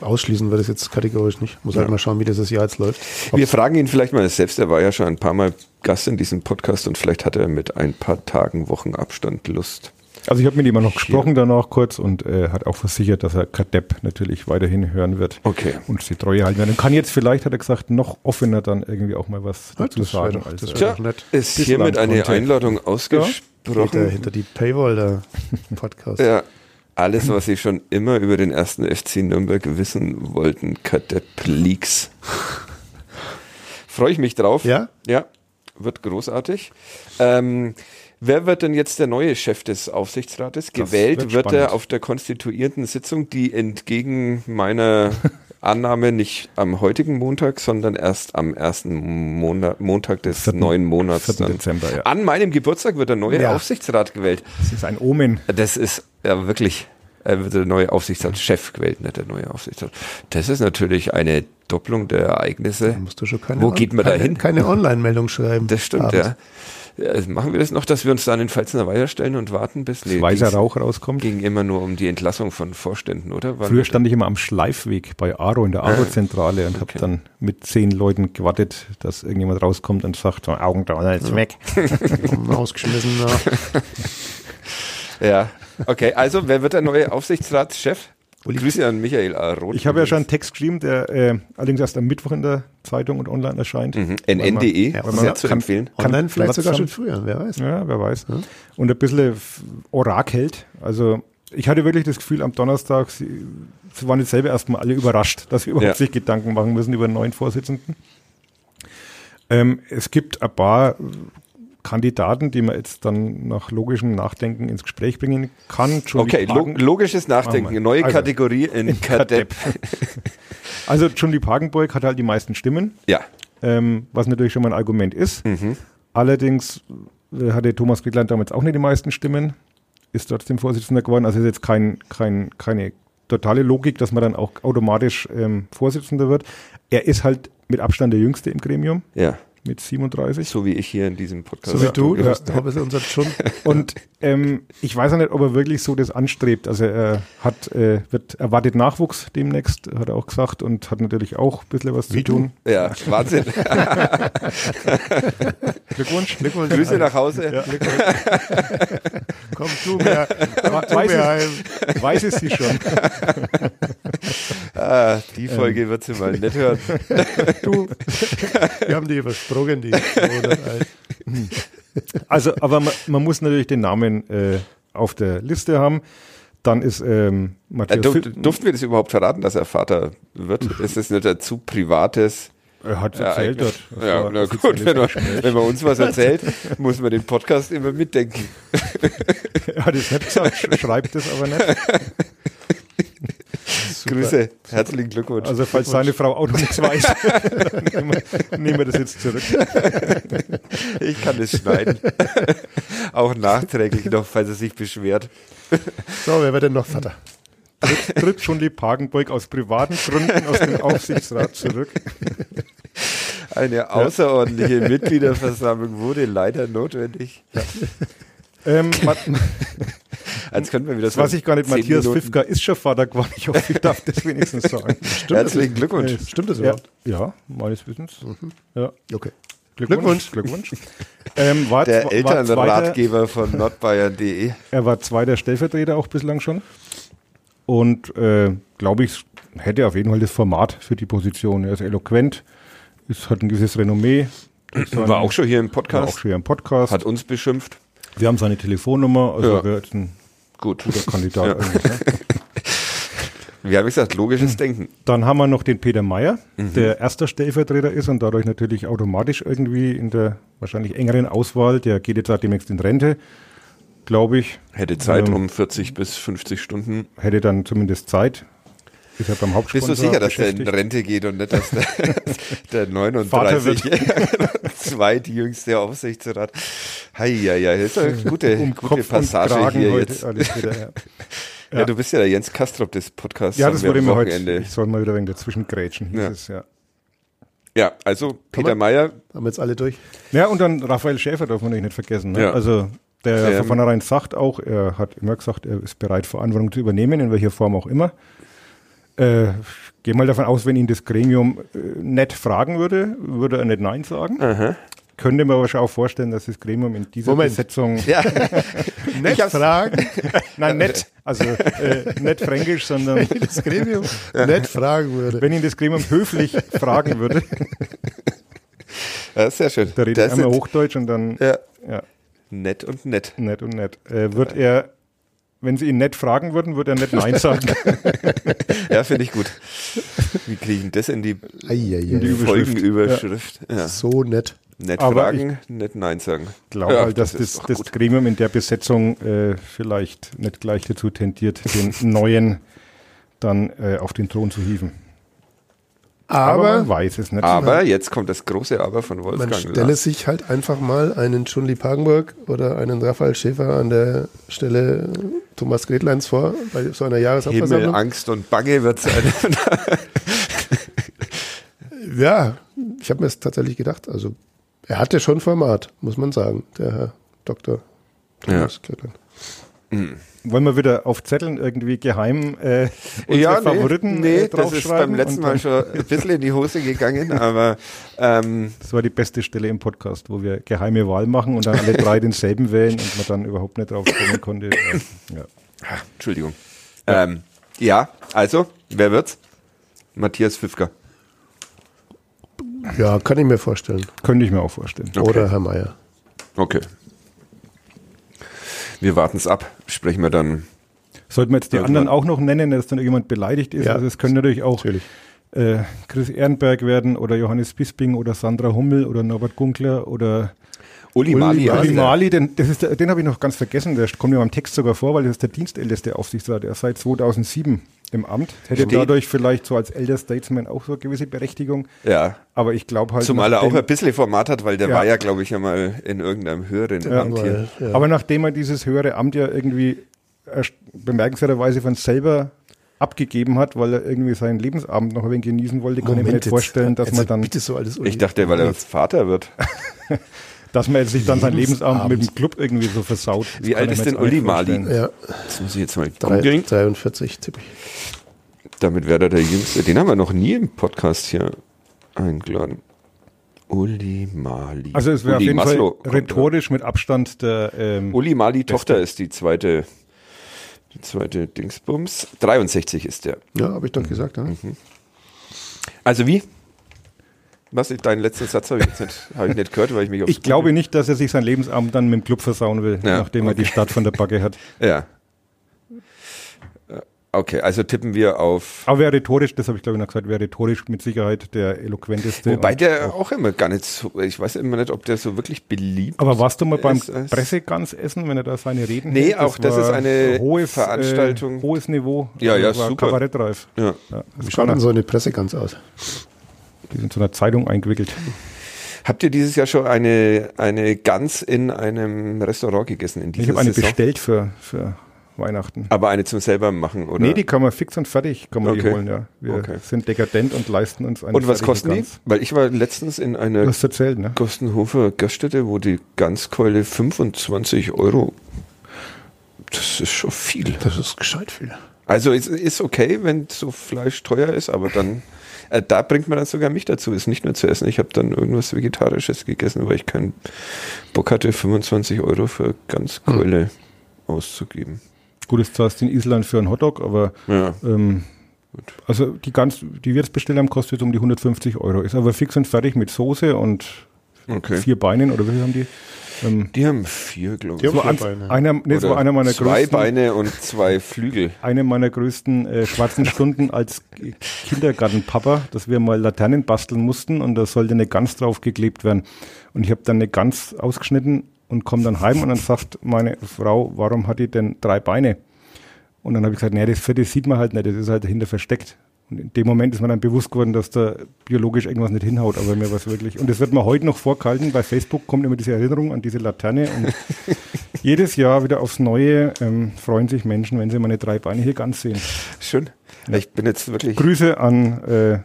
ausschließen wir das jetzt kategorisch nicht. Muss halt ja. halt mal schauen, wie das Jahr jetzt läuft. Ob's wir fragen ihn vielleicht mal selbst. Er war ja schon ein paar Mal Gast in diesem Podcast und vielleicht hat er mit ein paar Tagen, Wochen Abstand Lust. Also ich habe mit ihm noch gesprochen danach kurz und äh, hat auch versichert, dass er Kadepp natürlich weiterhin hören wird okay. und sie Treue halten wird. Und kann jetzt vielleicht, hat er gesagt, noch offener dann irgendwie auch mal was dazu das sagen. Doch, das Tja, ist hiermit eine Einladung ausgesprochen. Hinter, hinter die Paywall der Podcast. ja, alles, was Sie schon immer über den ersten FC Nürnberg wissen wollten, Leaks. Freue ich mich drauf. Ja? Ja wird großartig. Ähm, wer wird denn jetzt der neue Chef des Aufsichtsrates? Gewählt wird, wird er auf der konstituierten Sitzung, die entgegen meiner Annahme nicht am heutigen Montag, sondern erst am ersten Monat, Montag des 4. neuen Monats. 4. Dezember, ja. An meinem Geburtstag wird der neue ja. Aufsichtsrat gewählt. Das ist ein Omen. Das ist ja wirklich er wird der neue Aufsichtsratschef gewählt, nicht der neue Aufsichtsrat. Das ist natürlich eine Doppelung der Ereignisse. Wo geht man da hin? Keine Online-Meldung schreiben. Das stimmt, abends. ja. Also machen wir das noch, dass wir uns da an den Pfalzner Weiher stellen und warten, bis nee, weißer Rauch rauskommt? Ging immer nur um die Entlassung von Vorständen, oder? Waren Früher stand ich immer am Schleifweg bei Aro in der Aro-Zentrale und okay. habe dann mit zehn Leuten gewartet, dass irgendjemand rauskommt und sagt, Augen da, jetzt ja. weg. Ausgeschmissen. Ja. ja, okay. Also, wer wird der neue Aufsichtsratschef? Grüße an Michael A. Roth. Ich habe ja schon einen Text geschrieben, der äh, allerdings erst am Mittwoch in der Zeitung und online erscheint. Mhm. NN.de, ja, sehr zu kann, empfehlen. Kann, Online vielleicht sogar schon früher, wer weiß. Ja, wer weiß. Ja. Und ein bisschen orakelt. Also ich hatte wirklich das Gefühl, am Donnerstag, sie, sie waren jetzt selber erstmal alle überrascht, dass wir überhaupt ja. sich Gedanken machen müssen über einen neuen Vorsitzenden. Ähm, es gibt ein paar Kandidaten, die man jetzt dann nach logischem Nachdenken ins Gespräch bringen kann. okay, Hagen, logisches Nachdenken, neue also, Kategorie in, in Kadepp. also John Lieb Hagenburg hat halt die meisten Stimmen. Ja. Ähm, was natürlich schon mal ein Argument ist. Mhm. Allerdings äh, hatte Thomas Griegland damals auch nicht die meisten Stimmen, ist trotzdem Vorsitzender geworden. Also ist jetzt kein, kein, keine totale Logik, dass man dann auch automatisch ähm, Vorsitzender wird. Er ist halt mit Abstand der Jüngste im Gremium. Ja mit 37. So wie ich hier in diesem Podcast. So wie du, ja. unser schon. Und ähm, ich weiß auch nicht, ob er wirklich so das anstrebt. Also er hat, äh, wird erwartet Nachwuchs demnächst, hat er auch gesagt, und hat natürlich auch ein bisschen was wie zu tun. Du? Ja, Wahnsinn. Glückwunsch, Glückwunsch. Grüße nach Hause. Ja. Komm du mir, komm du weiß, mir heim. weiß es sie schon. ah, die Folge ähm. wird sie mal nicht hören. du, wir haben die übersprungen die Also, aber man, man, muss natürlich den Namen äh, auf der Liste haben. Dann ist ähm, Matthias. Äh, durften wir das überhaupt verraten, dass er Vater wird? ist das nicht ein zu privates? Er hat es erzählt dort. Ja, na gut, wenn man, wenn man, uns was erzählt, muss man den Podcast immer mitdenken. er hat es nicht gesagt, schreibt es aber nicht. Super. Grüße, herzlichen Glückwunsch. Also falls seine Frau auch noch nichts weiß, nehmen, wir, nehmen wir das jetzt zurück. Ich kann es schneiden. auch nachträglich noch, falls er sich beschwert. So, wer wird denn noch Vater? Tritt, tritt schon die Pagenburg aus privaten Gründen aus dem Aufsichtsrat zurück. Eine außerordentliche Mitgliederversammlung wurde leider notwendig. Ja. Ähm, Als könnten wir wieder so Was ich gar nicht, Matthias Minuten. Fifka ist schon Vater geworden. Ich hoffe, ich darf das wenigstens sagen. Stimmt Herzlichen Glückwunsch. Äh, stimmt das überhaupt? Ja, ja meines Wissens. Mhm. Ja. Okay. Glückwunsch. Glückwunsch. Ähm, war der Elternratgeber von nordbayern.de. Er war zweiter Stellvertreter auch bislang schon. Und äh, glaube ich, hätte auf jeden Fall das Format für die Position. Er ist eloquent, ist, hat ein gewisses Renommee. War auch schon hier im Podcast. War auch schon hier im Podcast. Hat uns beschimpft. Wir haben seine Telefonnummer, also ja. wäre ein Gut. guter Kandidat. Ja. Ne? Wie habe ich gesagt, logisches Denken. Dann haben wir noch den Peter Meyer, mhm. der erster Stellvertreter ist und dadurch natürlich automatisch irgendwie in der wahrscheinlich engeren Auswahl. Der geht jetzt auch demnächst in Rente, glaube ich. Hätte Zeit ähm, um 40 bis 50 Stunden. Hätte dann zumindest Zeit. Ist ja beim Bist du sicher, dass der in Rente geht und nicht, dass der, der 39 zweitjüngste Aufsichtsrat. Heieiei, das ist eine gute, um gute Passage hier jetzt. Wieder, ja. Ja. ja. du bist ja der Jens Kastrop des Podcasts. Ja, das wurde mir heute. Ich soll mal wieder wegen dazwischen grätschen. Ja. Es, ja. ja, also Peter Meyer. Haben wir jetzt alle durch. Ja, und dann Raphael Schäfer darf man nicht vergessen. Ne? Ja. Also der ähm, von vornherein sagt auch, er hat immer gesagt, er ist bereit, Verantwortung zu übernehmen, in welcher Form auch immer. Äh, gehe mal davon aus, wenn ihn das Gremium äh, nett fragen würde, würde er nicht Nein sagen. Aha. Könnte mir aber schon auch vorstellen, dass das Gremium in dieser Moment. Besetzung ja. nett fragen. Nein, nett. Also äh, nicht fränkisch, sondern wenn ihn das Gremium nett fragen würde. Wenn ihn das Gremium höflich fragen würde. Ja, sehr schön. Da redet er einmal Hochdeutsch und dann ja. ja. Nett und nett. Nett und nett. Äh, wird er wenn Sie ihn nett fragen würden, würde er nicht Nein sagen. ja, finde ich gut. Wie kriegen das in die, in die Folgenüberschrift? Ja. Ja. So nett. Nett Aber fragen, nicht Nein sagen. Ich glaube Ja, halt, dass das das, ist das. Gremium in der Besetzung äh, vielleicht nicht gleich dazu tendiert, den neuen dann äh, auf den Thron zu hieven. Aber, man Aber weiß es nicht. Aber jetzt kommt das große Aber von man Wolfgang. stelle Lars. sich halt einfach mal einen Schunli Pagenburg oder einen Raphael Schäfer an der Stelle Thomas Gretleins vor bei so einer Himmel, Jahreshauptversammlung. Angst und Bange wird sein. Ja, ich habe mir es tatsächlich gedacht. Also er hatte schon Format, muss man sagen, der Herr Dr. Thomas Gretlein. Wollen wir wieder auf Zetteln irgendwie geheim äh, unsere ja, nee, Favoriten nee äh, das ist beim letzten Mal schon ein bisschen in die Hose gegangen, aber ähm, Das war die beste Stelle im Podcast, wo wir geheime Wahl machen und dann alle drei denselben wählen und man dann überhaupt nicht drauf kommen konnte. Äh, Ja. Entschuldigung. Ja. Ähm, ja, also, wer wird's? Matthias Pfiffker. Ja, kann ich mir vorstellen. Könnte ich mir auch vorstellen. Okay. Oder Herr Meier. Okay. Wir warten's ab. Sprechen wir dann. Sollten wir jetzt die anderen auch noch nennen, dass dann jemand beleidigt ist? Ja. Also es können natürlich auch Natürlich. äh, Chris Ehrenberg werden oder Johannes Bisping oder Sandra Hummel oder Norbert Gunkler oder Uli, Mali. Ali er. Mali, den, das ist der, den habe ich noch ganz vergessen, der kommt mir beim Text sogar vor, weil das ist der dienstälteste Aufsichtsrat, der ist seit 2007 im Amt. Hätte Steht. dadurch vielleicht so als Elder Statesman auch so eine gewisse Berechtigung. Ja. Aber ich glaube halt. Zumal er auch ein bisschen Format hat, weil der Ja. war ja, glaube ich, einmal in irgendeinem höheren Amt hier. Ja. Aber nachdem er dieses höhere Amt ja irgendwie bemerkenswerterweise von selber abgegeben hat, weil er irgendwie seinen Lebensabend noch ein wenig genießen wollte, kann ich mir Moment nicht jetzt. vorstellen, dass Also man dann, Bitte so alles Ich dachte, weil er jetzt Vater wird. dass man jetzt sich dann seinen Lebensabend mit dem Club irgendwie so versaut. Das Wie alt ist denn nicht Uli Mali? Ja, Das muss ich jetzt mal drei, googeln. 43 tippe ich. Damit wäre er der Jüngste. Den haben wir noch nie im Podcast hier eingeladen. Uli Mali. Also es wäre auf jeden Maslow Fall rhetorisch mit Abstand der ähm. Uli Mali Tochter ist die zweite, die zweite Dingsbums. 63 ist der. Ja, habe ich doch gesagt. Ja. Also wie? Was? Deinen letzten Satz habe ich jetzt nicht, habe ich nicht gehört, weil ich mich aufs Ich glaube nicht, dass er sich seinen Lebensabend dann mit dem Club versauen will, Ja, nachdem er die Stadt von der Backe hat. Ja. Äh, Okay, also tippen wir auf. Aber wäre rhetorisch, das habe ich glaube ich noch gesagt, wäre rhetorisch mit Sicherheit der eloquenteste. Wobei der auch immer gar nicht so, ich weiß immer nicht, ob der so wirklich beliebt Aber warst du mal beim ist Pressegansessen, wenn er da seine Reden Nee, hält? auch das ist eine hohes, Veranstaltung. Äh, hohes Niveau. Ja, ja, war super. Kabarettreif. Ja. Ja, das Wie schaut denn so eine Presse ganz aus? Die sind in so einer Zeitung eingewickelt. Habt ihr dieses Jahr schon eine, eine Gans in einem Restaurant gegessen in dieser Ich habe eine Saison? bestellt für, für Weihnachten. Aber eine zum selber machen, oder? Nee, die kann man fix und fertig kann man die Okay. holen, ja. Wir Okay. sind dekadent und leisten uns eine Und was kosten die? Gans. Weil ich war letztens in einer erzählt, ne? Kostenhofer Gaststätte, wo die Ganzkeule 25 Euro. Das ist schon viel. Das ist gescheit viel. Also es ist okay, wenn so Fleisch teuer ist, aber dann äh, da bringt man dann sogar mich dazu, es nicht nur zu essen. Ich habe dann irgendwas Vegetarisches gegessen, weil ich keinen Bock hatte, 25 Euro für Ganzkeule auszugeben. Gut, zahlst du in Island für einen Hotdog, aber Ja. ähm, also die ganz, die wir jetzt bestellt haben, kostet um die 150 Euro. Ist aber fix und fertig mit Soße und Okay. vier Beinen oder wie viel haben die? Ähm, Die haben vier, glaube Die ich. haben so vier Beine. einer, nee, das war einer meiner zwei größten, Beine und zwei Flügel. eine meiner größten äh, schwarzen Stunden als Kindergartenpapa, dass wir mal Laternen basteln mussten und da sollte eine Gans draufgeklebt werden. Und ich habe dann eine Gans ausgeschnitten und komme dann heim und dann sagt meine Frau, warum hat die denn drei Beine? Und dann habe ich gesagt, nee, das vierte sieht man halt nicht, das ist halt dahinter versteckt. Und in dem Moment ist mir dann bewusst geworden, dass da biologisch irgendwas nicht hinhaut, aber mir was wirklich. Und das wird mir heute noch vorgehalten. Bei Facebook kommt immer diese Erinnerung an diese Laterne und jedes Jahr wieder aufs Neue ähm, freuen sich Menschen, wenn sie meine drei Beine hier ganz sehen. Schön. Ich bin jetzt wirklich. Grüße an äh,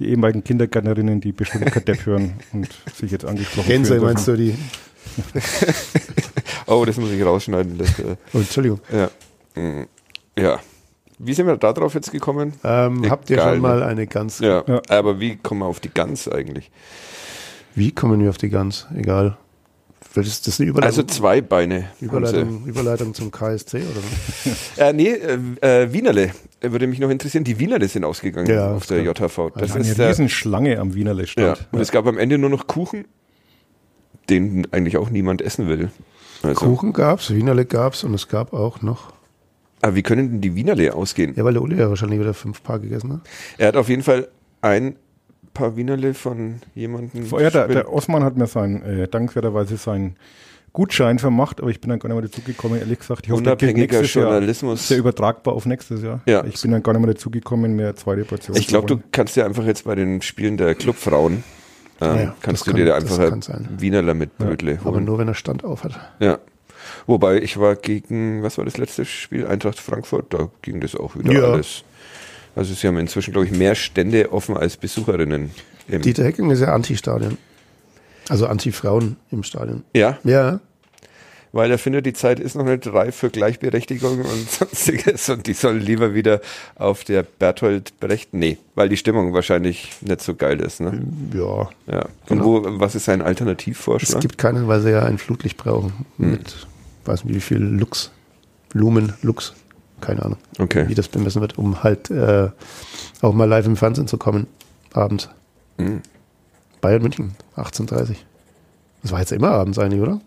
die ehemaligen Kindergärtnerinnen, die bestimmt Kadepp hören und sich jetzt angesprochen Gänse fühlen meinst du die? Oh, das muss ich rausschneiden. Das, äh, Oh, Entschuldigung. ja. Mm, ja. Wie sind wir da drauf jetzt gekommen? Ähm, habt ihr schon mal eine Gans? Ja. Ja. Aber wie kommen wir auf die Gans eigentlich? Wie kommen wir auf die Gans? Egal. Das eine Überleitung, Also zwei Beine. Überleitung, Überleitung zum KSC oder was? Äh, nee, äh, äh, Wienerle. Würde mich noch interessieren. Die Wienerle sind ausgegangen Ja, auf der JHV. Das Eine ist der, Riesenschlange am Wienerle ja. stand. Und es gab am Ende nur noch Kuchen, den eigentlich auch niemand essen will. Also, Kuchen gab's, Wienerle gab's und es gab auch noch. Aber wie können denn die Wienerle ausgehen? Ja, weil der Uli ja wahrscheinlich wieder fünf Paar gegessen hat. Er hat auf jeden Fall ein paar Wienerle von jemandem. Vorher, der, der Osman hat mir sein, äh, dankenswerterweise seinen Gutschein vermacht, aber ich bin dann gar nicht mehr dazu gekommen, ehrlich gesagt. Ich hoffe, Unabhängiger Journalismus. Jahr, sehr übertragbar auf nächstes Jahr. Ja. Ich bin dann gar nicht mehr dazu gekommen, mehr zweite Portion Ich glaube, du kannst ja einfach jetzt bei den Spielen der Clubfrauen ähm, ja, kannst du kann, dir da einfach ein Wienerler mit Brötle ja, holen. Aber nur, wenn er Stand auf hat. Ja. Wobei, ich war gegen, was war das letzte Spiel? Eintracht Frankfurt, da ging das auch wieder ja. alles. Also sie haben inzwischen, glaube ich, mehr Stände offen als Besucherinnen. Dieter Hecking ist ja Anti-Stadion. Also Anti-Frauen im Stadion. Ja? Ja weil er findet, die Zeit ist noch nicht reif für Gleichberechtigung und sonstiges und die sollen lieber wieder auf der Berthold Brecht, nee, weil die Stimmung wahrscheinlich nicht so geil ist. Ne? Ja. ja. Und genau. wo, was ist sein Alternativvorschlag? Es gibt keinen, weil sie ja ein Flutlicht brauchen hm. mit, weiß nicht wie viel Lux, Lumen, Lux, keine Ahnung, okay. wie das bemessen wird, um halt äh, auch mal live im Fernsehen zu kommen, abends. Hm. Bayern München, 18.30 Das war jetzt immer abends eigentlich, oder?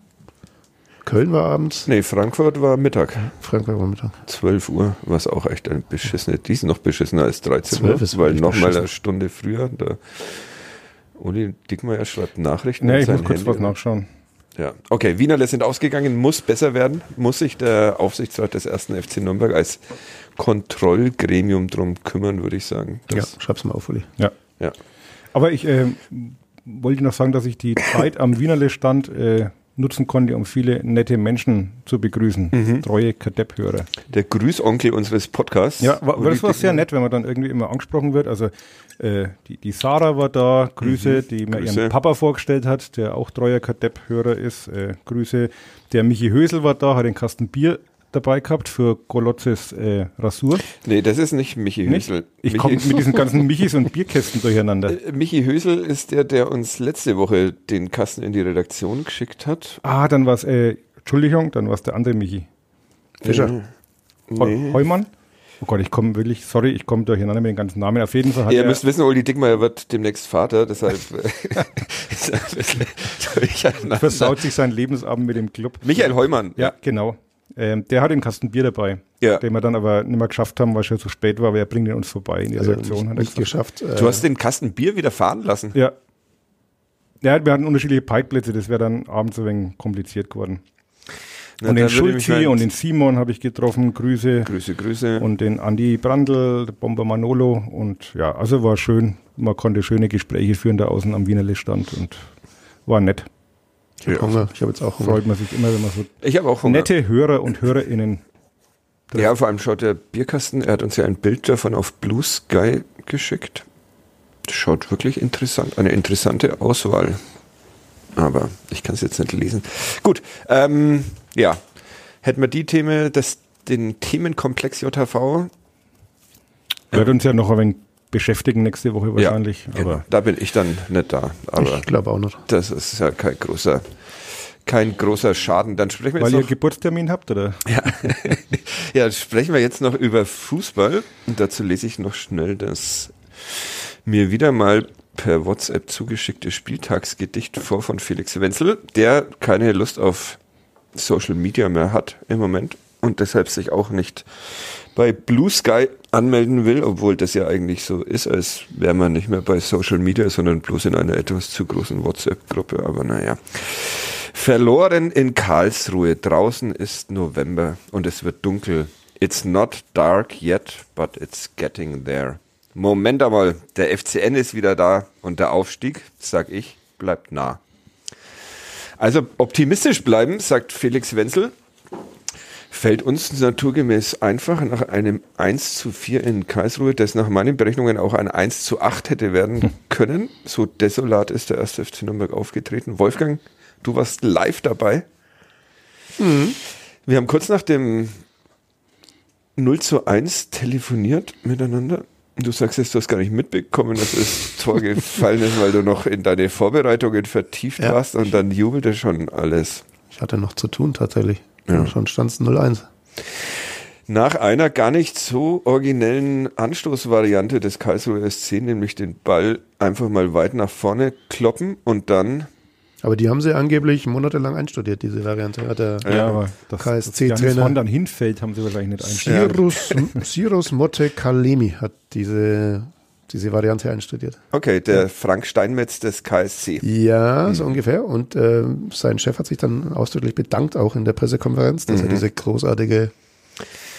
Köln war abends? Nee, Frankfurt war Mittag. Frankfurt war Mittag. 12 Uhr, was auch echt ein beschissene, die ist noch beschissener als 13 Uhr, ist weil nochmal eine Stunde früher, da Uli Dickmeyer schreibt Nachrichten. Nee, ich muss kurz Handy was nachschauen. Ja, okay, Wienerle sind ausgegangen, muss besser werden, muss sich der Aufsichtsrat des ersten FC Nürnberg als Kontrollgremium drum kümmern, würde ich sagen. ja, schreib's mal auf, Uli. Ja. ja. Aber ich äh, wollte noch sagen, dass ich die Zeit am Wienerle stand äh, nutzen konnte, um viele nette Menschen zu begrüßen. Mhm. Treue Kadepp-Hörer. Der Grüßonkel unseres Podcasts. Ja, war, das war sehr nett, wenn man dann irgendwie immer angesprochen wird. Also äh, die, die Sarah war da, Grüße, mhm. die mir Grüße. ihren Papa vorgestellt hat, der auch treuer Kadepp-Hörer ist. Äh, Grüße. Der Michi Hösel war da, hat den Kasten Bier dabei gehabt für Golotzes äh, Rasur. Nee, das ist nicht Michi Hösel. Ich komme mit diesen ganzen Michis und Bierkästen durcheinander. Äh, Michi Hösel ist der, der uns letzte Woche den Kasten in die Redaktion geschickt hat. Ah, dann war es, äh, Entschuldigung, dann war es der andere Michi. Fischer. Nee. Heumann? Oh Gott, ich komme wirklich, sorry, ich komme durcheinander mit den ganzen Namen. Auf jeden Fall hat Ihr müsst wissen, Uli Dickmeyer wird demnächst Vater, deshalb versaut sich sein Lebensabend mit dem Club. Michael Heumann. Ja, genau. Ähm, der hat den Kasten Bier dabei, ja. den wir dann aber nicht mehr geschafft haben, weil es schon zu spät war, aber er bringt ihn uns vorbei in die also Redaktion. Nicht, nicht geschafft. Äh du hast den Kasten Bier wieder fahren lassen? Ja. Ja, wir hatten unterschiedliche Parkplätze, das wäre dann abends ein wenig kompliziert geworden. Na, und den Schulzi halt und den Simon habe ich getroffen, Grüße. Grüße, Grüße. Und den Andi Brandl, Bomber Manolo und ja, also war schön. Man konnte schöne Gespräche führen da außen am Wienerle Stand und war nett. Ich habe ja. Hunger. Ich habe jetzt auch Hunger. Freut man sich immer, wenn man so ich auch Hunger. nette Hörer und HörerInnen. Ja, vor allem schaut der Bierkasten, er hat uns ja ein Bild davon auf Blue Sky geschickt. Das schaut wirklich interessant, eine interessante Auswahl. Aber ich kann es jetzt nicht lesen. Gut, ähm, ja. Hätten wir die Themen, das, den Themenkomplex JHV. Wird uns ja noch ein wenig beschäftigen nächste Woche wahrscheinlich. Ja, aber da bin ich dann nicht da. Aber ich glaube auch nicht. Das ist ja kein großer, kein großer Schaden. Dann sprechen wir Weil jetzt ihr Geburtstermin habt, oder? Ja. ja, sprechen wir jetzt noch über Fußball. Und dazu lese ich noch schnell das mir wieder mal per WhatsApp zugeschickte Spieltagsgedicht vor von Felix Wenzel, der keine Lust auf Social Media mehr hat im Moment und deshalb sich auch nicht bei Blue Sky anmelden will, obwohl das ja eigentlich so ist, als wäre man nicht mehr bei Social Media, sondern bloß in einer etwas zu großen WhatsApp-Gruppe. Aber naja. Verloren in Karlsruhe. Draußen ist November und es wird dunkel. It's not dark yet, but it's getting there. Moment einmal, der FCN ist wieder da und der Aufstieg, sag ich, bleibt nah. Also optimistisch bleiben, sagt Felix Wenzel fällt uns naturgemäß einfach nach einem 1 zu 4 in Karlsruhe, das nach meinen Berechnungen auch ein 1 zu 8 hätte werden hm. können. So desolat ist der erste FC Nürnberg aufgetreten. Wolfgang, du warst live dabei. Mhm. Wir haben kurz nach dem 0 zu 1 telefoniert miteinander. Du sagst jetzt, du hast gar nicht mitbekommen, dass das Tor gefallen ist, weil du noch in deine Vorbereitungen vertieft ja. warst und dann jubelte schon alles. Ich hatte noch zu tun tatsächlich. Ja. Schon stand es 0-1. Nach einer gar nicht so originellen Anstoßvariante des Karlsruher SC, nämlich den Ball einfach mal weit nach vorne kloppen und dann. Aber die haben sie angeblich monatelang einstudiert, diese Variante. Hat der ja, aber das, KSC-Trainer. Wenn dann hinfällt, haben sie wahrscheinlich nicht einstudiert. Cyrus, Cyrus Motte Kalemi hat diese diese Variante einstudiert. Okay, der Frank Steinmetz des KSC. Ja, mhm. so ungefähr. Und äh, sein Chef hat sich dann ausdrücklich bedankt, auch in der Pressekonferenz, dass mhm. er diese großartige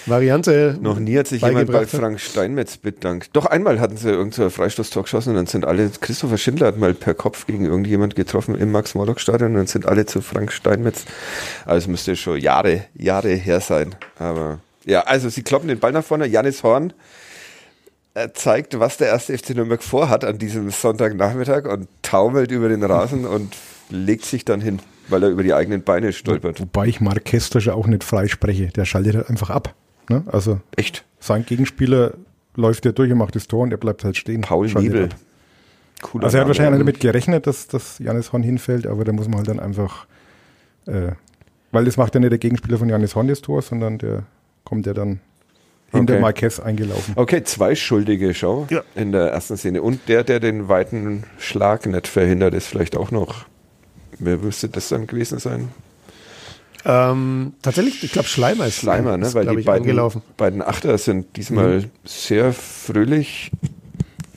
Variante. Noch nie hat sich jemand bei Frank Steinmetz bedankt. Doch einmal hatten sie irgendein Freistoßtor geschossen und dann sind alle, Christopher Schindler hat mal per Kopf gegen irgendjemand getroffen im Max-Morlock-Stadion und dann sind alle zu Frank Steinmetz. Also es müsste schon Jahre, Jahre her sein. Aber ja, also sie kloppen den Ball nach vorne. Janis Horn zeigt, was der erste FC Nürnberg vorhat an diesem Sonntagnachmittag und taumelt über den Rasen und legt sich dann hin, weil er über die eigenen Beine stolpert. Wobei ich Marquez auch nicht freispreche. Der schaltet halt einfach ab. Ne? Also Echt? Sein Gegenspieler läuft ja durch und macht das Tor und er bleibt halt stehen. Paul Niebel. Cooler also er hat wahrscheinlich damit gerechnet, dass, dass Janis Horn hinfällt, aber da muss man halt dann einfach, äh, weil das macht ja nicht der Gegenspieler von Janis Horn das Tor, sondern der kommt ja dann hinter okay. Marquez eingelaufen. Okay, zwei Schuldige, schau, ja. in der ersten Szene. Und der, der den weiten Schlag nicht verhindert, ist vielleicht auch noch. Wer müsste das dann gewesen sein? Ähm, tatsächlich, ich glaube Schleimer ist Schleimer, ne? weil die beiden, beiden Achter sind diesmal mhm. sehr fröhlich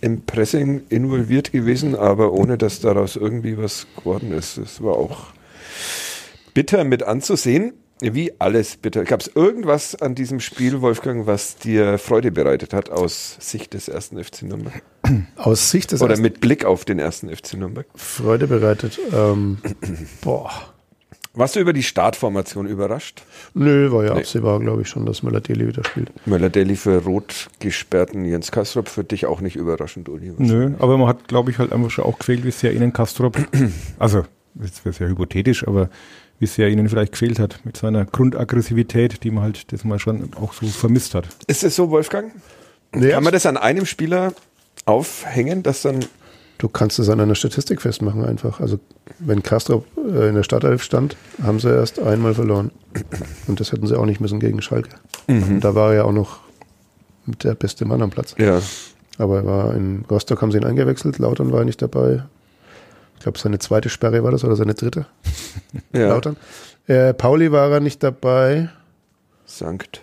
im Pressing involviert gewesen, aber ohne dass daraus irgendwie was geworden ist. Das war auch bitter mit anzusehen. Wie alles bitter. Gab es irgendwas an diesem Spiel, Wolfgang, was dir Freude bereitet hat aus Sicht des ersten FC Nürnberg? Aus Sicht des Oder mit Blick auf den ersten FC Nürnberg? Freude bereitet. Ähm, boah. Warst du über die Startformation überrascht? Nö, war ja nee. absehbar, glaube ich schon, dass Möller-Deli wieder spielt. Möller-Deli für rot gesperrten Jens Kastrop, für dich auch nicht überraschend, Uli? Nö, aber man hat, glaube ich, halt einfach schon auch gefehlt, wie sehr ihnen Kastrop, also, jetzt wäre sehr hypothetisch, aber wie sehr ihnen vielleicht gefehlt hat mit seiner Grundaggressivität, die man halt das mal schon auch so vermisst hat. Ist es so, Wolfgang? Nee, Kann man das an einem Spieler aufhängen, dass dann Du kannst es an einer Statistik festmachen einfach. Also wenn Castro äh, in der Startelf stand, haben sie erst einmal verloren. Und das hätten sie auch nicht müssen gegen Schalke. Mhm. Da war er ja auch noch der beste Mann am Platz. Ja. Aber er war in Rostock haben sie ihn eingewechselt, Lautern war nicht dabei. Ich glaube, seine zweite Sperre war das oder seine dritte. Ja. Lautern. Äh, Pauli war er nicht dabei. Sankt.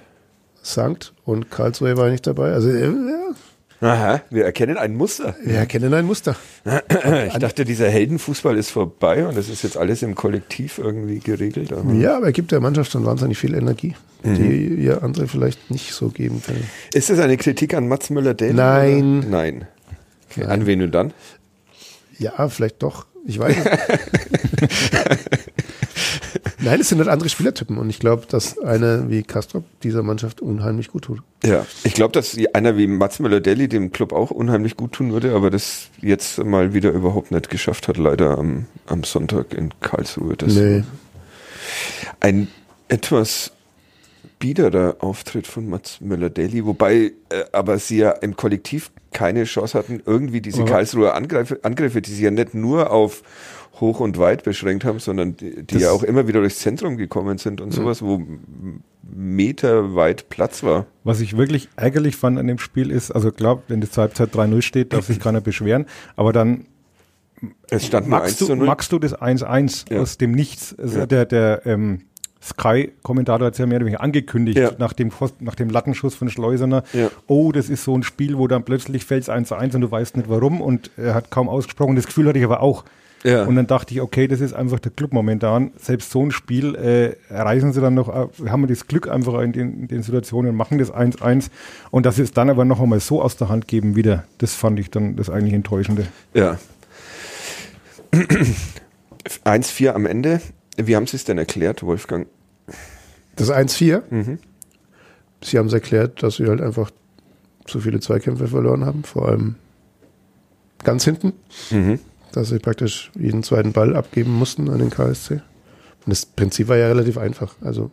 Sankt und Karlsruhe war nicht dabei. Also äh, ja, Aha, wir erkennen ein Muster. Wir erkennen ein Muster. Ich dachte, dieser Heldenfußball ist vorbei und das ist jetzt alles im Kollektiv irgendwie geregelt. Aber ja, aber er gibt der Mannschaft dann wahnsinnig viel Energie, mhm. die ihr andere vielleicht nicht so geben können. Ist das eine Kritik an Mats Müller-Dählen? Nein. Nein. Okay. An wen du dann? Ja, vielleicht doch. Ich weiß. Nein, es sind halt andere Spielertypen und ich glaube, dass einer wie Castro dieser Mannschaft unheimlich gut tut. Ja, ich glaube, dass einer wie Mats Müller-Deli dem Club auch unheimlich gut tun würde, aber das jetzt mal wieder überhaupt nicht geschafft hat, leider am, am Sonntag in Karlsruhe. Das nee. Ein etwas biederer Auftritt von Mats Müller-Deli, wobei äh, aber sie ja im Kollektiv keine Chance hatten, irgendwie diese Karlsruher Angriffe, Angriffe, die sie ja nicht nur auf hoch und weit beschränkt haben, sondern die, die ja auch immer wieder durchs Zentrum gekommen sind und mhm. sowas, wo meterweit Platz war. Was ich wirklich ärgerlich fand an dem Spiel ist, also klar, wenn die Halbzeit 3-0 steht, darf sich keiner beschweren, aber dann es stand magst, du, magst du das 1-1 ja. aus dem Nichts. Also ja. Der, der ähm, Sky-Kommentator hat es ja mehr oder weniger angekündigt, ja. nach, dem, nach dem Lattenschuss von Schleusener. Ja. Oh, das ist so ein Spiel, wo dann plötzlich fällt es 1-1 und du weißt nicht warum. Und er hat kaum ausgesprochen. Das Gefühl hatte ich aber auch. Ja. Und dann dachte ich, okay, das ist einfach der Club momentan. Selbst so ein Spiel äh, erreichen sie dann noch, haben wir das Glück einfach in den, in den Situationen, machen das 1-1 und dass sie es dann aber noch einmal so aus der Hand geben wieder, das fand ich dann das eigentlich Enttäuschende. Ja. 1-4 am Ende. Wie haben Sie es denn erklärt, Wolfgang? Das 1-4? Mhm. Sie haben es erklärt, dass sie halt einfach zu viele Zweikämpfe verloren haben, vor allem ganz hinten. Mhm dass sie praktisch jeden zweiten Ball abgeben mussten an den KSC. Und das Prinzip war ja relativ einfach. Also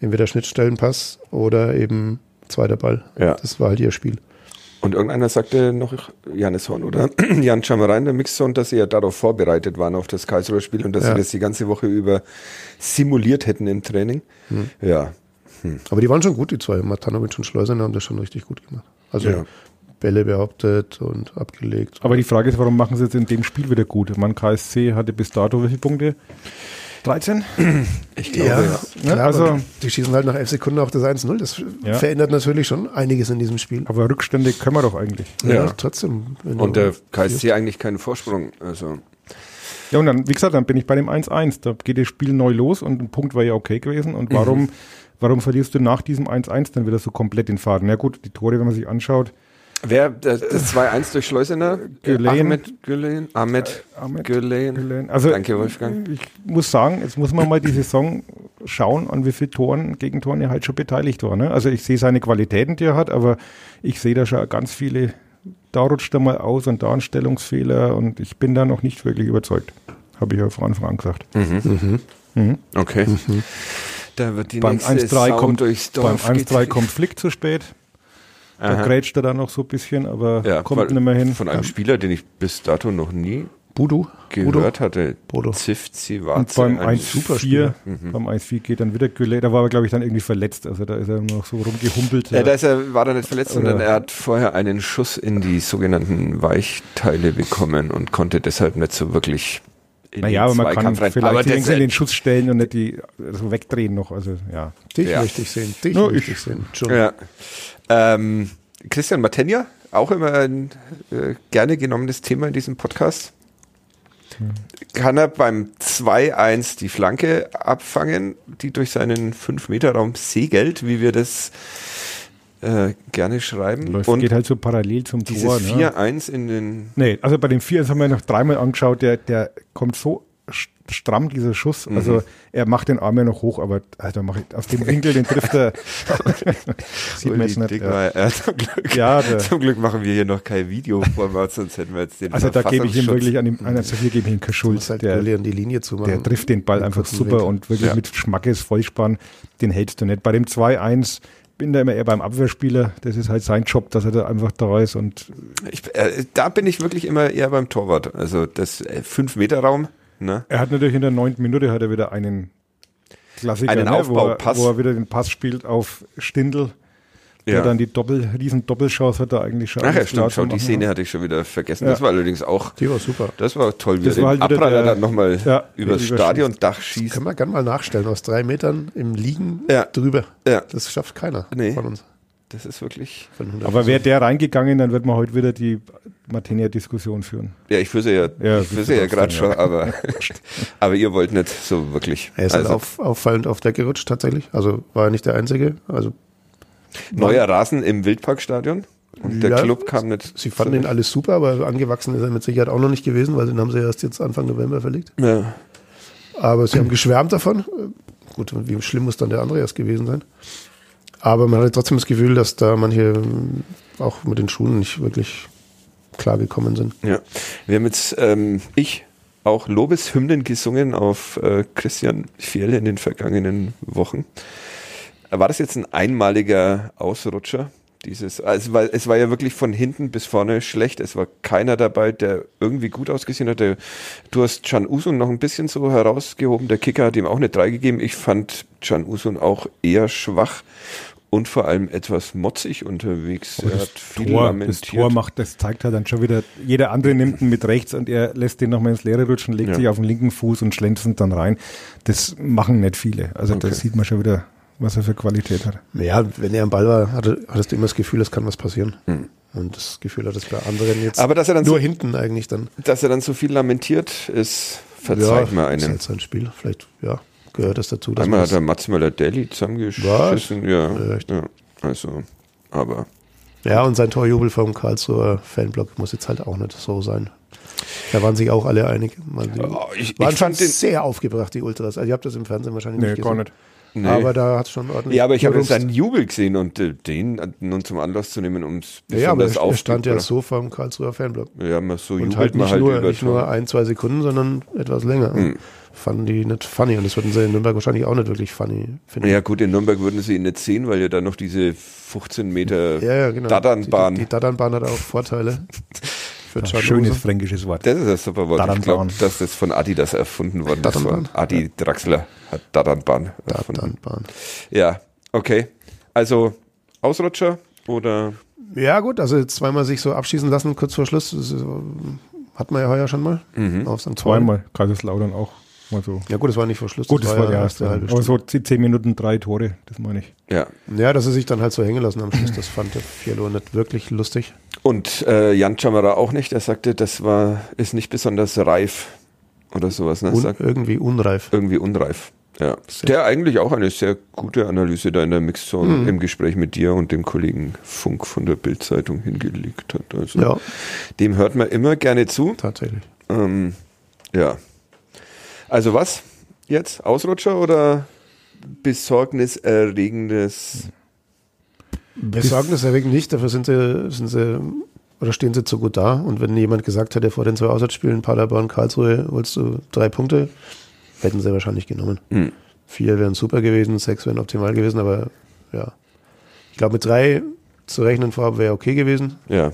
entweder Schnittstellenpass oder eben zweiter Ball. Ja. Das war halt ihr Spiel. Und irgendeiner sagte noch, Janis Horn oder Jan Schamarein, der Mixzone, dass sie ja darauf vorbereitet waren auf das Karlsruher Spiel und dass ja. sie das die ganze Woche über simuliert hätten im Training. Hm. Ja. Hm. Aber die waren schon gut, die zwei. Matanovic und Schleusener haben das schon richtig gut gemacht. Also ja. Bälle behauptet und abgelegt. Aber die Frage ist, warum machen sie es in dem Spiel wieder gut? Man KSC hatte bis dato welche Punkte? 13? Ich glaube, Ja, ja. klar, also- die schießen halt nach elf Sekunden auf das 1-0. Das Ja. verändert natürlich schon einiges in diesem Spiel. Aber Rückstände können wir doch eigentlich. Ja. trotzdem. wenn Und du- der KSC eigentlich keinen Vorsprung. Also, Ja, und dann, wie gesagt, dann bin ich bei dem 1-1. Da geht das Spiel neu los und ein Punkt war ja okay gewesen. Und warum, warum verlierst du nach diesem 1-1 dann wieder so komplett den Faden? Ja gut, die Tore, wenn man sich anschaut, wer, das, das 2-1 durch Schleusener? Gülen. Ahmed Gülen? Ahmed, Ahmed Gülen. Gülen. Also Danke, Wolfgang. ich muss sagen, jetzt muss man mal die Saison schauen, an wie vielen Toren, Gegentoren er halt schon beteiligt war. Ne? Also ich sehe seine Qualitäten, die er hat, aber ich sehe da schon ganz viele, da rutscht er mal aus und da ein Stellungsfehler und ich bin da noch nicht wirklich überzeugt. Habe ich ja von Anfang an gesagt. Mhm. Okay. Da wird die Beim nächste 1-3 Sau kommt, durchs beim Dorf 1-3 kommt Flick zu spät. Da grätscht er dann noch so ein bisschen, aber ja, kommt nicht mehr hin. Von einem Spieler, den ich bis dato noch nie Budu. gehört hatte. Bodo. Zivzi Und Warze. beim ein 1-4 Mhm. beim 1-4 geht dann wieder Gülle. Da war er, glaube ich, dann irgendwie verletzt. Also da ist er noch so rumgehumpelt. Ja, da ist er, war er nicht verletzt, sondern er hat vorher einen Schuss in die sogenannten Weichteile bekommen und konnte deshalb nicht so wirklich in naja, den aber man kann vielleicht aber die das, in den Schuss stellen und nicht die so wegdrehen noch. Also ja. Dich Ja. möchte ich sehen. Dich No, möchte ich- sehen. Schon. ja. ähm, Christian Matenja, auch immer ein äh, gerne genommenes Thema in diesem Podcast. Kann er beim 2-1 die Flanke abfangen, die durch seinen 5-Meter-Raum segelt, wie wir das äh, gerne schreiben? Läuft, und geht halt so parallel zum dieses Tor. Ne? 4-1 in den Nee, also bei dem 4 das haben wir noch dreimal angeschaut, der, der kommt so st- stramm, dieser Schuss. Mhm. Also er macht den Arm ja noch hoch, aber Alter, mach ich, aus dem Winkel, den trifft er. Sieht man jetzt nicht. Ja. ja, zum, Glück, Ja, der- zum Glück machen wir hier noch kein Videoformat, sonst hätten wir jetzt den Also da gebe ich ihm wirklich an dem, an, also hier gebe ich ihm keine Schuld. Muss halt Der, die Linie zu machen. der trifft den Ball einfach super Winkel. und wirklich Ja. mit Schmackes, Vollspann, den hältst du nicht. Bei dem 2-1 bin da immer eher beim Abwehrspieler. Das ist halt sein Job, dass er da einfach da ist und Ich, äh, da bin ich wirklich immer eher beim Torwart. Also das äh, 5-Meter-Raum, ne? Er hat natürlich in der neunten Minute hat er wieder einen Klassiker, Einen ne, wo, er, wo er wieder den Pass spielt auf Stindl, der dann die Doppel, riesen Doppelchance hat er eigentlich schon. Ach ja, stimmt, schon, die. Szene hatte ich schon wieder vergessen. Ja. Das war allerdings auch, Die war super. das war toll, wie Das er halt Abpraller der- dann nochmal Ja, übers. Stadiondach schießt. Kann man gerne mal nachstellen. Aus drei Metern im Liegen Ja. drüber. Ja, Das schafft keiner Nee. von uns. das ist wirklich, Von 100 Aber wäre der reingegangen, dann wird man heute wieder die Martinia-Diskussion führen. ja, ich führe sie ja, Ja, ich führe das sie ja gerade schon, ja. aber, aber ihr wollt nicht so wirklich. Er ist also, halt auf, auffallend auf Deck gerutscht tatsächlich. Also war er nicht der Einzige. Also neuer Rasen im Wildparkstadion und der Ja, Club kam nicht. sie fanden ihn alles super, aber angewachsen ist er mit Sicherheit auch noch nicht gewesen, weil den haben sie erst jetzt Anfang November verlegt. Ja. Aber sie haben geschwärmt davon. Gut, wie schlimm muss dann der andere erst gewesen sein. Aber man hatte trotzdem das Gefühl, dass da manche ähm, auch mit den Schuhen nicht wirklich klar gekommen sind. Ja, wir haben jetzt, ähm, ich, auch Lobeshymnen gesungen auf äh, Christian Fjell in den vergangenen Wochen. War das jetzt ein einmaliger Ausrutscher? Dieses, also weil es war ja wirklich von hinten bis vorne schlecht. Es war keiner dabei, der irgendwie gut ausgesehen hat. Der, du hast Can Usun noch ein bisschen so herausgehoben. Der Kicker hat ihm auch eine 3 gegeben. Ich fand Can Usun auch eher schwach und vor allem etwas motzig unterwegs. Er das hat viel Tor, das. Tor macht, das zeigt halt dann schon wieder, jeder andere nimmt ihn mit rechts und er lässt den nochmal ins Leere rutschen, legt Ja. sich auf den linken Fuß und schlänzelt dann rein. Das machen nicht viele. Also Okay. das sieht man schon wieder, was er für Qualität hat. Ja, wenn er am Ball war, hatte, hattest du immer das Gefühl, es kann was passieren. Hm. Und das Gefühl hat es bei anderen jetzt Aber dass er dann nur so hinten eigentlich dann. Dass er dann so viel lamentiert, ist, verzeiht ja, mir Ist einem. halt sein Spiel. Vielleicht, ja, gehört das dazu. dass Einmal hat er Mats Möller-Daly zusammengeschissen. Ja, Ja, also, aber das, ja, und sein Torjubel vom Karlsruher Fanblock muss jetzt halt auch nicht so sein. Da waren sich auch alle einig. Man, Oh, ich- waren ich fand den- sehr aufgebracht, die Ultras. Also, ihr habt das im Fernsehen wahrscheinlich Nee, nicht gar gesehen. nicht. Nee. Aber da hat es schon ordentlich. ja, aber ich habe jetzt seinen Jubel gesehen und äh, den nun zum Anlass zu nehmen, um es Ja, ja, aber er, er stand ja so vom Karlsruher Fanblock. Ja, man so Und jubelt halt man nicht, halt nur, nicht nur ein, zwei Sekunden, sondern etwas länger. Hm. Fanden die nicht funny. Und das würden sie in Nürnberg wahrscheinlich auch nicht wirklich funny finden. Ja gut, in Nürnberg würden sie ihn nicht sehen, weil ja da noch diese 15 Meter ja, ja genau. Daddernbahn. Die, die Daddernbahn hat auch Vorteile. Für Ein Can schönes fränkisches Wort. Das ist ein super Wort. Ich Daddernbahn. glaube, dass das von Adi das erfunden worden ist. Adi Draxler hat Daddernbahn erfunden. Daddernbahn. Ja, okay. Also Ausrutscher oder Ja, gut, also zweimal sich so abschießen lassen, kurz vor Schluss, das ist, äh, hat man ja heuer schon mal. Mhm. Auf St. Zweimal, Kaiserslautern auch. Mal so. Ja gut, das war nicht vor Schluss. Gut, das, war, ja ja erste halbe Aber so zehn Minuten drei Tore, das meine ich. Ja. Ja, dass sie sich dann halt so hängen lassen am Schluss, das fand der Fialo nicht wirklich lustig. Und äh, Jan Chamara auch nicht. Er sagte, das war, ist nicht besonders reif oder sowas. Ne? Un irgendwie unreif. Irgendwie unreif. Ja. Sehr der eigentlich auch eine sehr gute Analyse da in der Mixzone mhm. im Gespräch mit dir und dem Kollegen Funk von der Bildzeitung hingelegt hat. Also ja. dem hört man immer gerne zu. Tatsächlich. Ähm, ja. Also was jetzt? Ausrutscher oder besorgniserregendes? Besorgniserregend nicht, dafür sind sie, sind sie oder stehen sie zu gut da. Und wenn jemand gesagt hätte vor den zwei Auswärtsspielen, Paderborn, Karlsruhe, holst du drei Punkte, hätten sie wahrscheinlich genommen. Mhm. Vier wären super gewesen, sechs wären optimal gewesen, aber ja. Ich glaube, mit drei zu rechnen vorab wäre okay gewesen. Ja.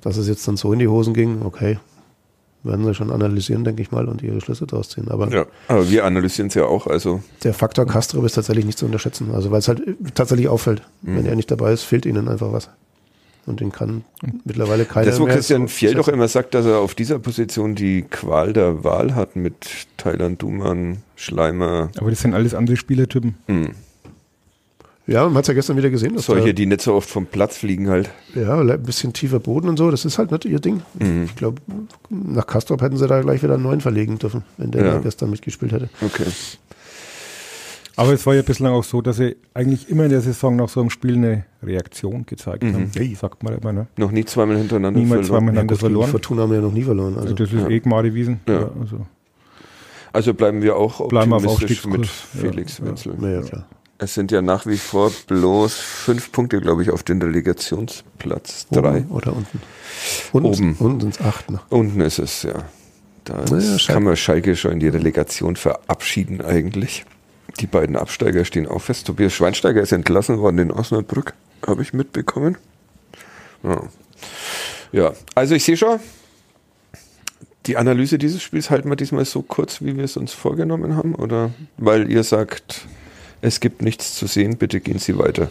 Dass es jetzt dann so in die Hosen ging, okay. Werden sie schon analysieren, denke ich mal, und ihre Schlüsse daraus ziehen. Aber, ja, aber wir analysieren es ja auch. Also. Der Faktor Castro ist tatsächlich nicht zu unterschätzen. Also, weil es halt tatsächlich auffällt. Mhm. Wenn er nicht dabei ist, fehlt ihnen einfach was und den kann mittlerweile keiner Das, wo Christian so Fjell doch immer sagt, dass er auf dieser Position die Qual der Wahl hat mit Thailand, Duman, Schleimer. Aber das sind alles andere Spielertypen. Mhm. Ja, man hat es ja gestern wieder gesehen. Solche, die nicht so oft vom Platz fliegen halt. Ja, ein bisschen tiefer Boden und so, das ist halt nicht ihr Ding. Mhm. Ich glaube, nach Kastrop hätten sie da gleich wieder einen neuen verlegen dürfen, wenn der ja. gestern mitgespielt hätte. Okay. Aber es war ja bislang auch so, dass sie eigentlich immer in der Saison nach so einem Spiel eine Reaktion gezeigt mhm. haben. Hey. Sagt man immer, ne? Noch nie zweimal hintereinander Niemals verloren. zweimal hintereinander ja, verloren. Fortuna haben wir ja noch nie verloren. Also. Das ist ja. eh Gmadewiesen. Ja. ja. also. also. bleiben wir auch optimistisch bleiben mit Felix Wenzel. Ja. klar. Es sind ja nach wie vor bloß fünf Punkte, glaube ich, auf den Relegationsplatz. Drei. Oben oder unten? unten Oben. Unten sind es acht. Ne? Unten ist es, ja. Da naja, kann man Schalke schon in die Relegation verabschieden eigentlich. Die beiden Absteiger stehen auch fest. Tobias Schweinsteiger ist entlassen worden in Osnabrück, habe ich mitbekommen. Ja. ja, also ich sehe schon, die Analyse dieses Spiels halten wir diesmal so kurz, wie wir es uns vorgenommen haben, oder weil ihr sagt, es gibt nichts zu sehen, bitte gehen Sie weiter.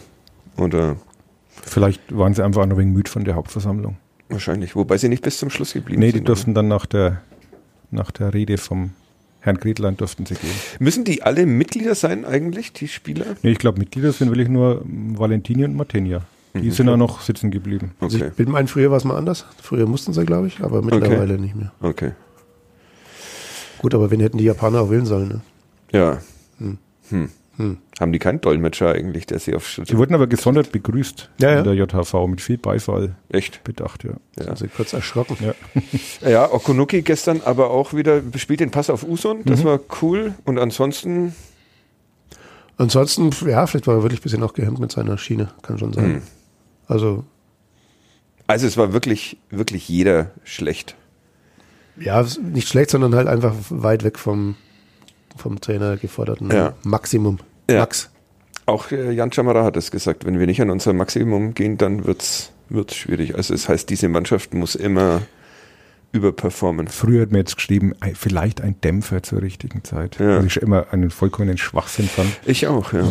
Oder Vielleicht waren sie einfach ein wenig müde von der Hauptversammlung. Wahrscheinlich, wobei sie nicht bis zum Schluss geblieben nee, sind. Nee, die durften dann nach der, nach der Rede vom Herrn Gretlein durften sie gehen. Müssen die alle Mitglieder sein eigentlich, die Spieler? Nee, ich glaube, Mitglieder sind wirklich nur Valentini und Martinia. Die mhm, sind auch noch sitzen geblieben. Okay. Also ich bin meinen, früher war es mal anders. Früher mussten sie, glaube ich, aber mittlerweile okay. nicht mehr. Okay. Gut, aber wen hätten die Japaner auch wählen sollen? Ne? Ja. Hm. Hm. Hm. Haben die keinen Dolmetscher eigentlich, der sie auf Schritt. Die wurden aber gesondert begrüßt ja, ja. in der JHV mit viel Beifall. Echt? Bedacht, ja. ja. Sind sie kurz erschrocken. Ja. ja, Okunuki gestern aber auch wieder spielt den Pass auf Uson. Das mhm. war cool. Und ansonsten. Ansonsten, ja, vielleicht war er wirklich ein bisschen auch gehemmt mit seiner Schiene, kann schon sein. Mhm. Also. Also es war wirklich, wirklich jeder schlecht. Ja, nicht schlecht, sondern halt einfach weit weg vom, vom Trainer geforderten ja. Maximum. Ja. Max. Auch äh, Jan Chamara hat es gesagt, wenn wir nicht an unser Maximum gehen, dann wird es schwierig. Also das heißt, diese Mannschaft muss immer überperformen. Früher hat mir jetzt geschrieben, vielleicht ein Dämpfer zur richtigen Zeit. Ja. Also ich immer einen vollkommenen Schwachsinn fand. Ich auch, ja.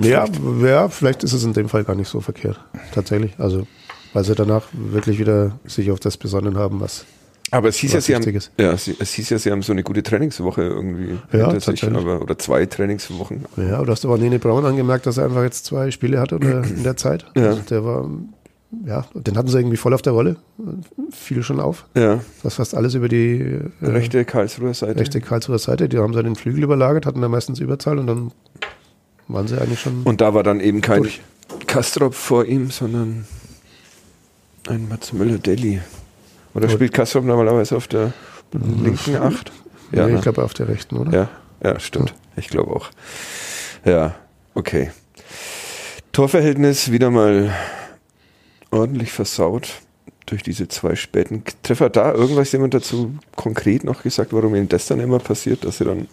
ja, ja, vielleicht ist es in dem Fall gar nicht so verkehrt. Tatsächlich. Also, weil sie danach wirklich wieder sich auf das besonnen haben, was aber es hieß, ja, sie haben, ja, es hieß ja, sie haben so eine gute Trainingswoche irgendwie ja, sich, aber, oder zwei Trainingswochen. Ja, du hast aber Nene Braun angemerkt, dass er einfach jetzt zwei Spiele hatte in der Zeit. Ja. Also der war, ja, den hatten sie irgendwie voll auf der Rolle. Fiel schon auf. Ja. Das fast alles über die äh, rechte Karlsruher Seite. Rechte Karlsruher Seite. Die haben sie den Flügel überlagert, hatten da meistens Überzahl und dann waren sie eigentlich schon. Und da war dann eben kein durch. Kastrop vor ihm, sondern ein Mats Müller-Deli. Oder spielt Kastrop normalerweise auf der linken Acht? Ja, nee, ich ne? glaube auf der rechten, oder? Ja, ja stimmt. Ja. Ich glaube auch. Ja, okay. Torverhältnis wieder mal ordentlich versaut durch diese zwei späten Treffer. Da irgendwas jemand dazu konkret noch gesagt, warum ihnen das dann immer passiert, dass sie dann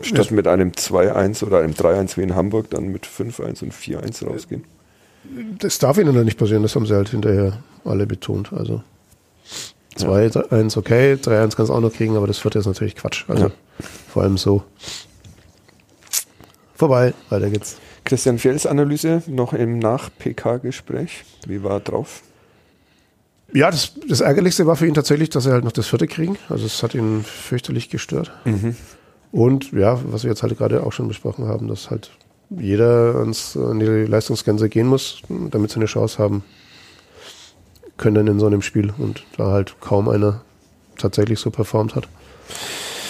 statt mit einem 2-1 oder einem 3-1 wie in Hamburg dann mit 5-1 und 4-1 rausgehen? Das darf ihnen dann nicht passieren, das haben sie halt hinterher alle betont. Also 2-1 okay, 3-1 kannst du auch noch kriegen, aber das vierte ist natürlich Quatsch. Also ja. vor allem so. Vorbei, weiter geht's. Christian Fels Analyse noch im Nach-PK-Gespräch. Wie war er drauf? Ja, das, das Ärgerlichste war für ihn tatsächlich, dass er halt noch das vierte kriegen. Also es hat ihn fürchterlich gestört. Mhm. Und ja, was wir jetzt halt gerade auch schon besprochen haben, dass halt jeder ans, an die Leistungsgrenze gehen muss, damit sie eine Chance haben können in so einem Spiel. Und da halt kaum einer tatsächlich so performt hat,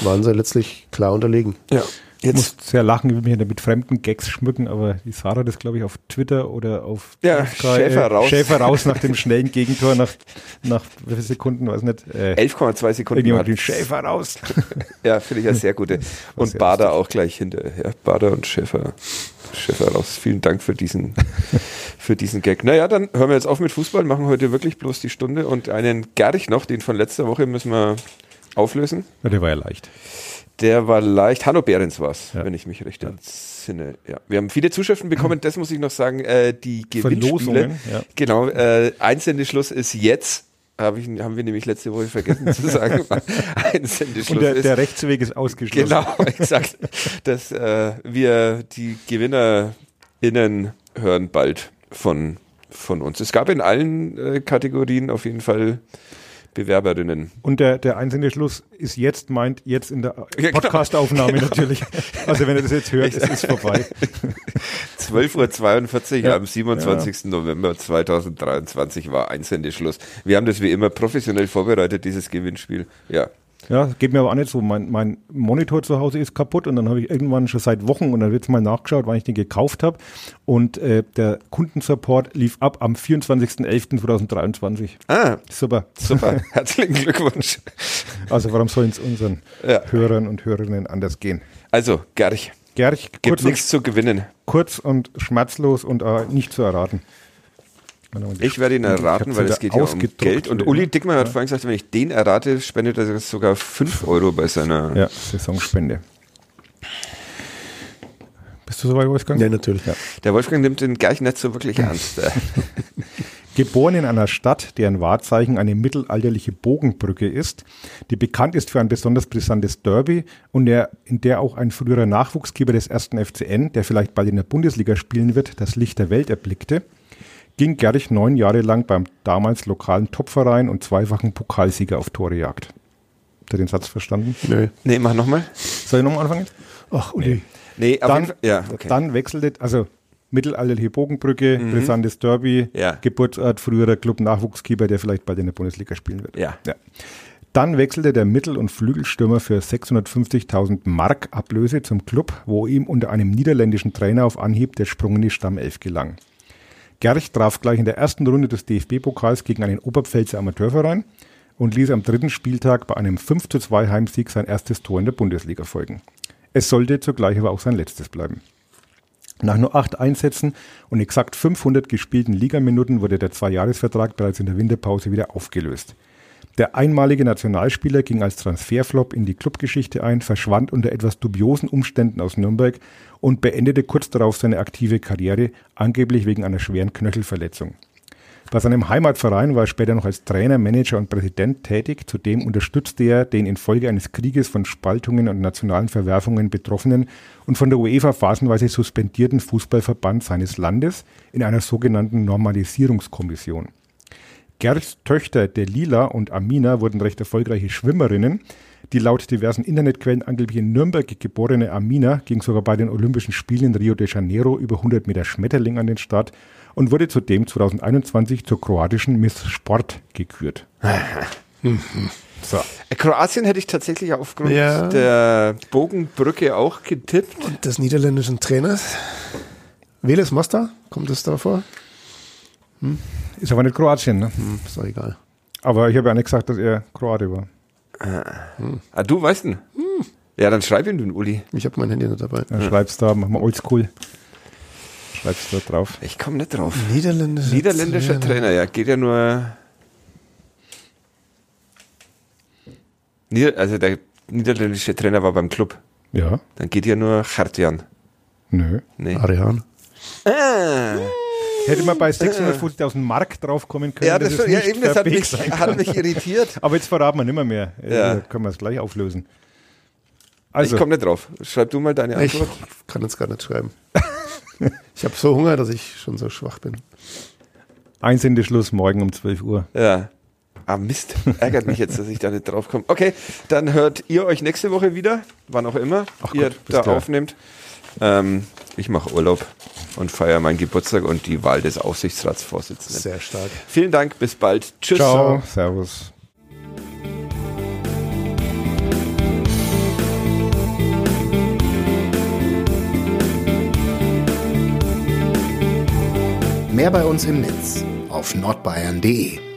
waren sie letztlich klar unterlegen. Ja. Ich muss sehr lachen, wie wir hier mit fremden Gags schmücken, aber die Sarah das, glaube ich, auf Twitter oder auf ja, Sky, Schäfer raus. Schäfer raus nach dem schnellen Gegentor nach, nach wie viele Sekunden, weiß nicht. Äh, 11,2 Sekunden. Irgendjemand den Schäfer raus. ja, finde ich ja sehr gute. Und Bader auch gleich hinterher. Bader und Schäfer. Schäfer raus. Vielen Dank für diesen, für diesen Gag. Naja, dann hören wir jetzt auf mit Fußball, machen heute wirklich bloß die Stunde und einen Gerch noch, den von letzter Woche müssen wir auflösen. Ja, der war ja leicht. Der war leicht. Hanno Behrens war es, ja. wenn ich mich recht entsinne. Ja. Wir haben viele Zuschriften bekommen, das muss ich noch sagen. Äh, die Gewinnspiele. Ja. Genau, äh, Einsendeschluss ist jetzt. Hab ich, haben wir nämlich letzte Woche vergessen zu sagen. Einsendeschluss Und der, ist. der Rechtsweg ist ausgeschlossen. Genau, exakt. Dass äh, wir die GewinnerInnen hören bald von, von uns. Es gab in allen äh, Kategorien auf jeden Fall Bewerberinnen. Und der, der einzelne Schluss ist jetzt, meint jetzt in der genau. Podcastaufnahme genau. natürlich. Also wenn ihr das jetzt hört, es ist vorbei. 12.42 Uhr ja. am 27. Ja. November 2023 war Einsendeschluss. Wir haben das wie immer professionell vorbereitet, dieses Gewinnspiel. Ja. Ja, geht mir aber auch nicht so. Mein, mein Monitor zu Hause ist kaputt und dann habe ich irgendwann schon seit Wochen und dann wird mal nachgeschaut, wann ich den gekauft habe. Und äh, der Kundensupport lief ab am 24.11.2023. Ah, super. Super. Herzlichen Glückwunsch. Also warum soll es unseren ja. Hörern und Hörerinnen anders gehen? Also, Gerch. Gerch, gibt nichts zu gewinnen. Kurz und schmerzlos und äh, nicht zu erraten. Ich werde ihn erraten, weil es geht ja um Geld. Und Uli Dickmann ja. hat vorhin gesagt, wenn ich den errate, spendet er sogar 5 Euro bei seiner ja, Saisonspende. Bist du soweit, Wolfgang? Ja, natürlich. Ja. Der Wolfgang nimmt den gleich nicht so wirklich ernst. Geboren in einer Stadt, deren Wahrzeichen eine mittelalterliche Bogenbrücke ist, die bekannt ist für ein besonders brisantes Derby und der, in der auch ein früherer Nachwuchsgeber des ersten FCN, der vielleicht bald in der Bundesliga spielen wird, das Licht der Welt erblickte, ging Gerrich neun Jahre lang beim damals lokalen Topverein und zweifachen Pokalsieger auf Torejagd. Habt ihr den Satz verstanden? Nö. Nee, mach nochmal. Soll ich nochmal anfangen? Ach, Uli. Nee, nee dann, ja, okay. dann wechselte, also mittelalterliche Bogenbrücke, mhm. brisantes Derby, ja. Geburtsort, früherer Club-Nachwuchskeeper, der vielleicht bald in der Bundesliga spielen wird. Ja. ja. Dann wechselte der Mittel- und Flügelstürmer für 650.000 Mark Ablöse zum Club, wo ihm unter einem niederländischen Trainer auf Anhieb der Sprung in die Stammelf gelang. Gerch traf gleich in der ersten Runde des DFB-Pokals gegen einen Oberpfälzer Amateurverein und ließ am dritten Spieltag bei einem 5 zu 2 Heimsieg sein erstes Tor in der Bundesliga folgen. Es sollte zugleich aber auch sein letztes bleiben. Nach nur acht Einsätzen und exakt 500 gespielten Ligaminuten wurde der Zweijahresvertrag bereits in der Winterpause wieder aufgelöst. Der einmalige Nationalspieler ging als Transferflop in die Clubgeschichte ein, verschwand unter etwas dubiosen Umständen aus Nürnberg und beendete kurz darauf seine aktive Karriere, angeblich wegen einer schweren Knöchelverletzung. Bei seinem Heimatverein war er später noch als Trainer, Manager und Präsident tätig. Zudem unterstützte er den infolge eines Krieges von Spaltungen und nationalen Verwerfungen betroffenen und von der UEFA phasenweise suspendierten Fußballverband seines Landes in einer sogenannten Normalisierungskommission. Gerds Töchter der Lila und Amina wurden recht erfolgreiche Schwimmerinnen. Die laut diversen Internetquellen angeblich in Nürnberg geborene Amina ging sogar bei den Olympischen Spielen in Rio de Janeiro über 100 Meter Schmetterling an den Start und wurde zudem 2021 zur kroatischen Miss Sport gekürt. So. Äh, Kroatien hätte ich tatsächlich aufgrund ja. der Bogenbrücke auch getippt. Und des niederländischen Trainers. Veles Mostar, kommt es da vor? Hm? Ist aber nicht Kroatien, ne? Hm, ist doch egal. Aber ich habe ja nicht gesagt, dass er Kroate war. Hm. Ah, du weißt ihn? Hm. Ja, dann schreib ihn, du, Uli. Ich habe mein Handy nicht dabei. Dann ja. schreibst da, mach mal oldschool. Schreibst da drauf. Ich komme nicht drauf. Niederländischer, Niederländischer Trainer. Trainer. ja. Geht ja nur. Nieder also der niederländische Trainer war beim Club. Ja. Dann geht ja nur Hartjan. Nö. Nee. Arian. Ah. Hätte man bei 650.000 Mark draufkommen können. Ja, das, das, ja, eben, das hat, mich, hat mich irritiert. Aber jetzt verraten wir nicht mehr mehr. Ja. Da können wir es gleich auflösen. Also. Ich komme nicht drauf. Schreib du mal deine Antwort. Ich kann jetzt gar nicht schreiben. ich habe so Hunger, dass ich schon so schwach bin. Einsendeschluss morgen um 12 Uhr. Ja. Ah, Mist. Ärgert mich jetzt, dass ich da nicht drauf komme. Okay, dann hört ihr euch nächste Woche wieder, wann auch immer Ach ihr Gott, da klar. aufnehmt. Ähm, ich mache Urlaub und feiere meinen Geburtstag und die Wahl des Aufsichtsratsvorsitzenden. Sehr stark. Vielen Dank, bis bald. Tschüss. Ciao, servus. Mehr bei uns im Netz auf nordbayern.de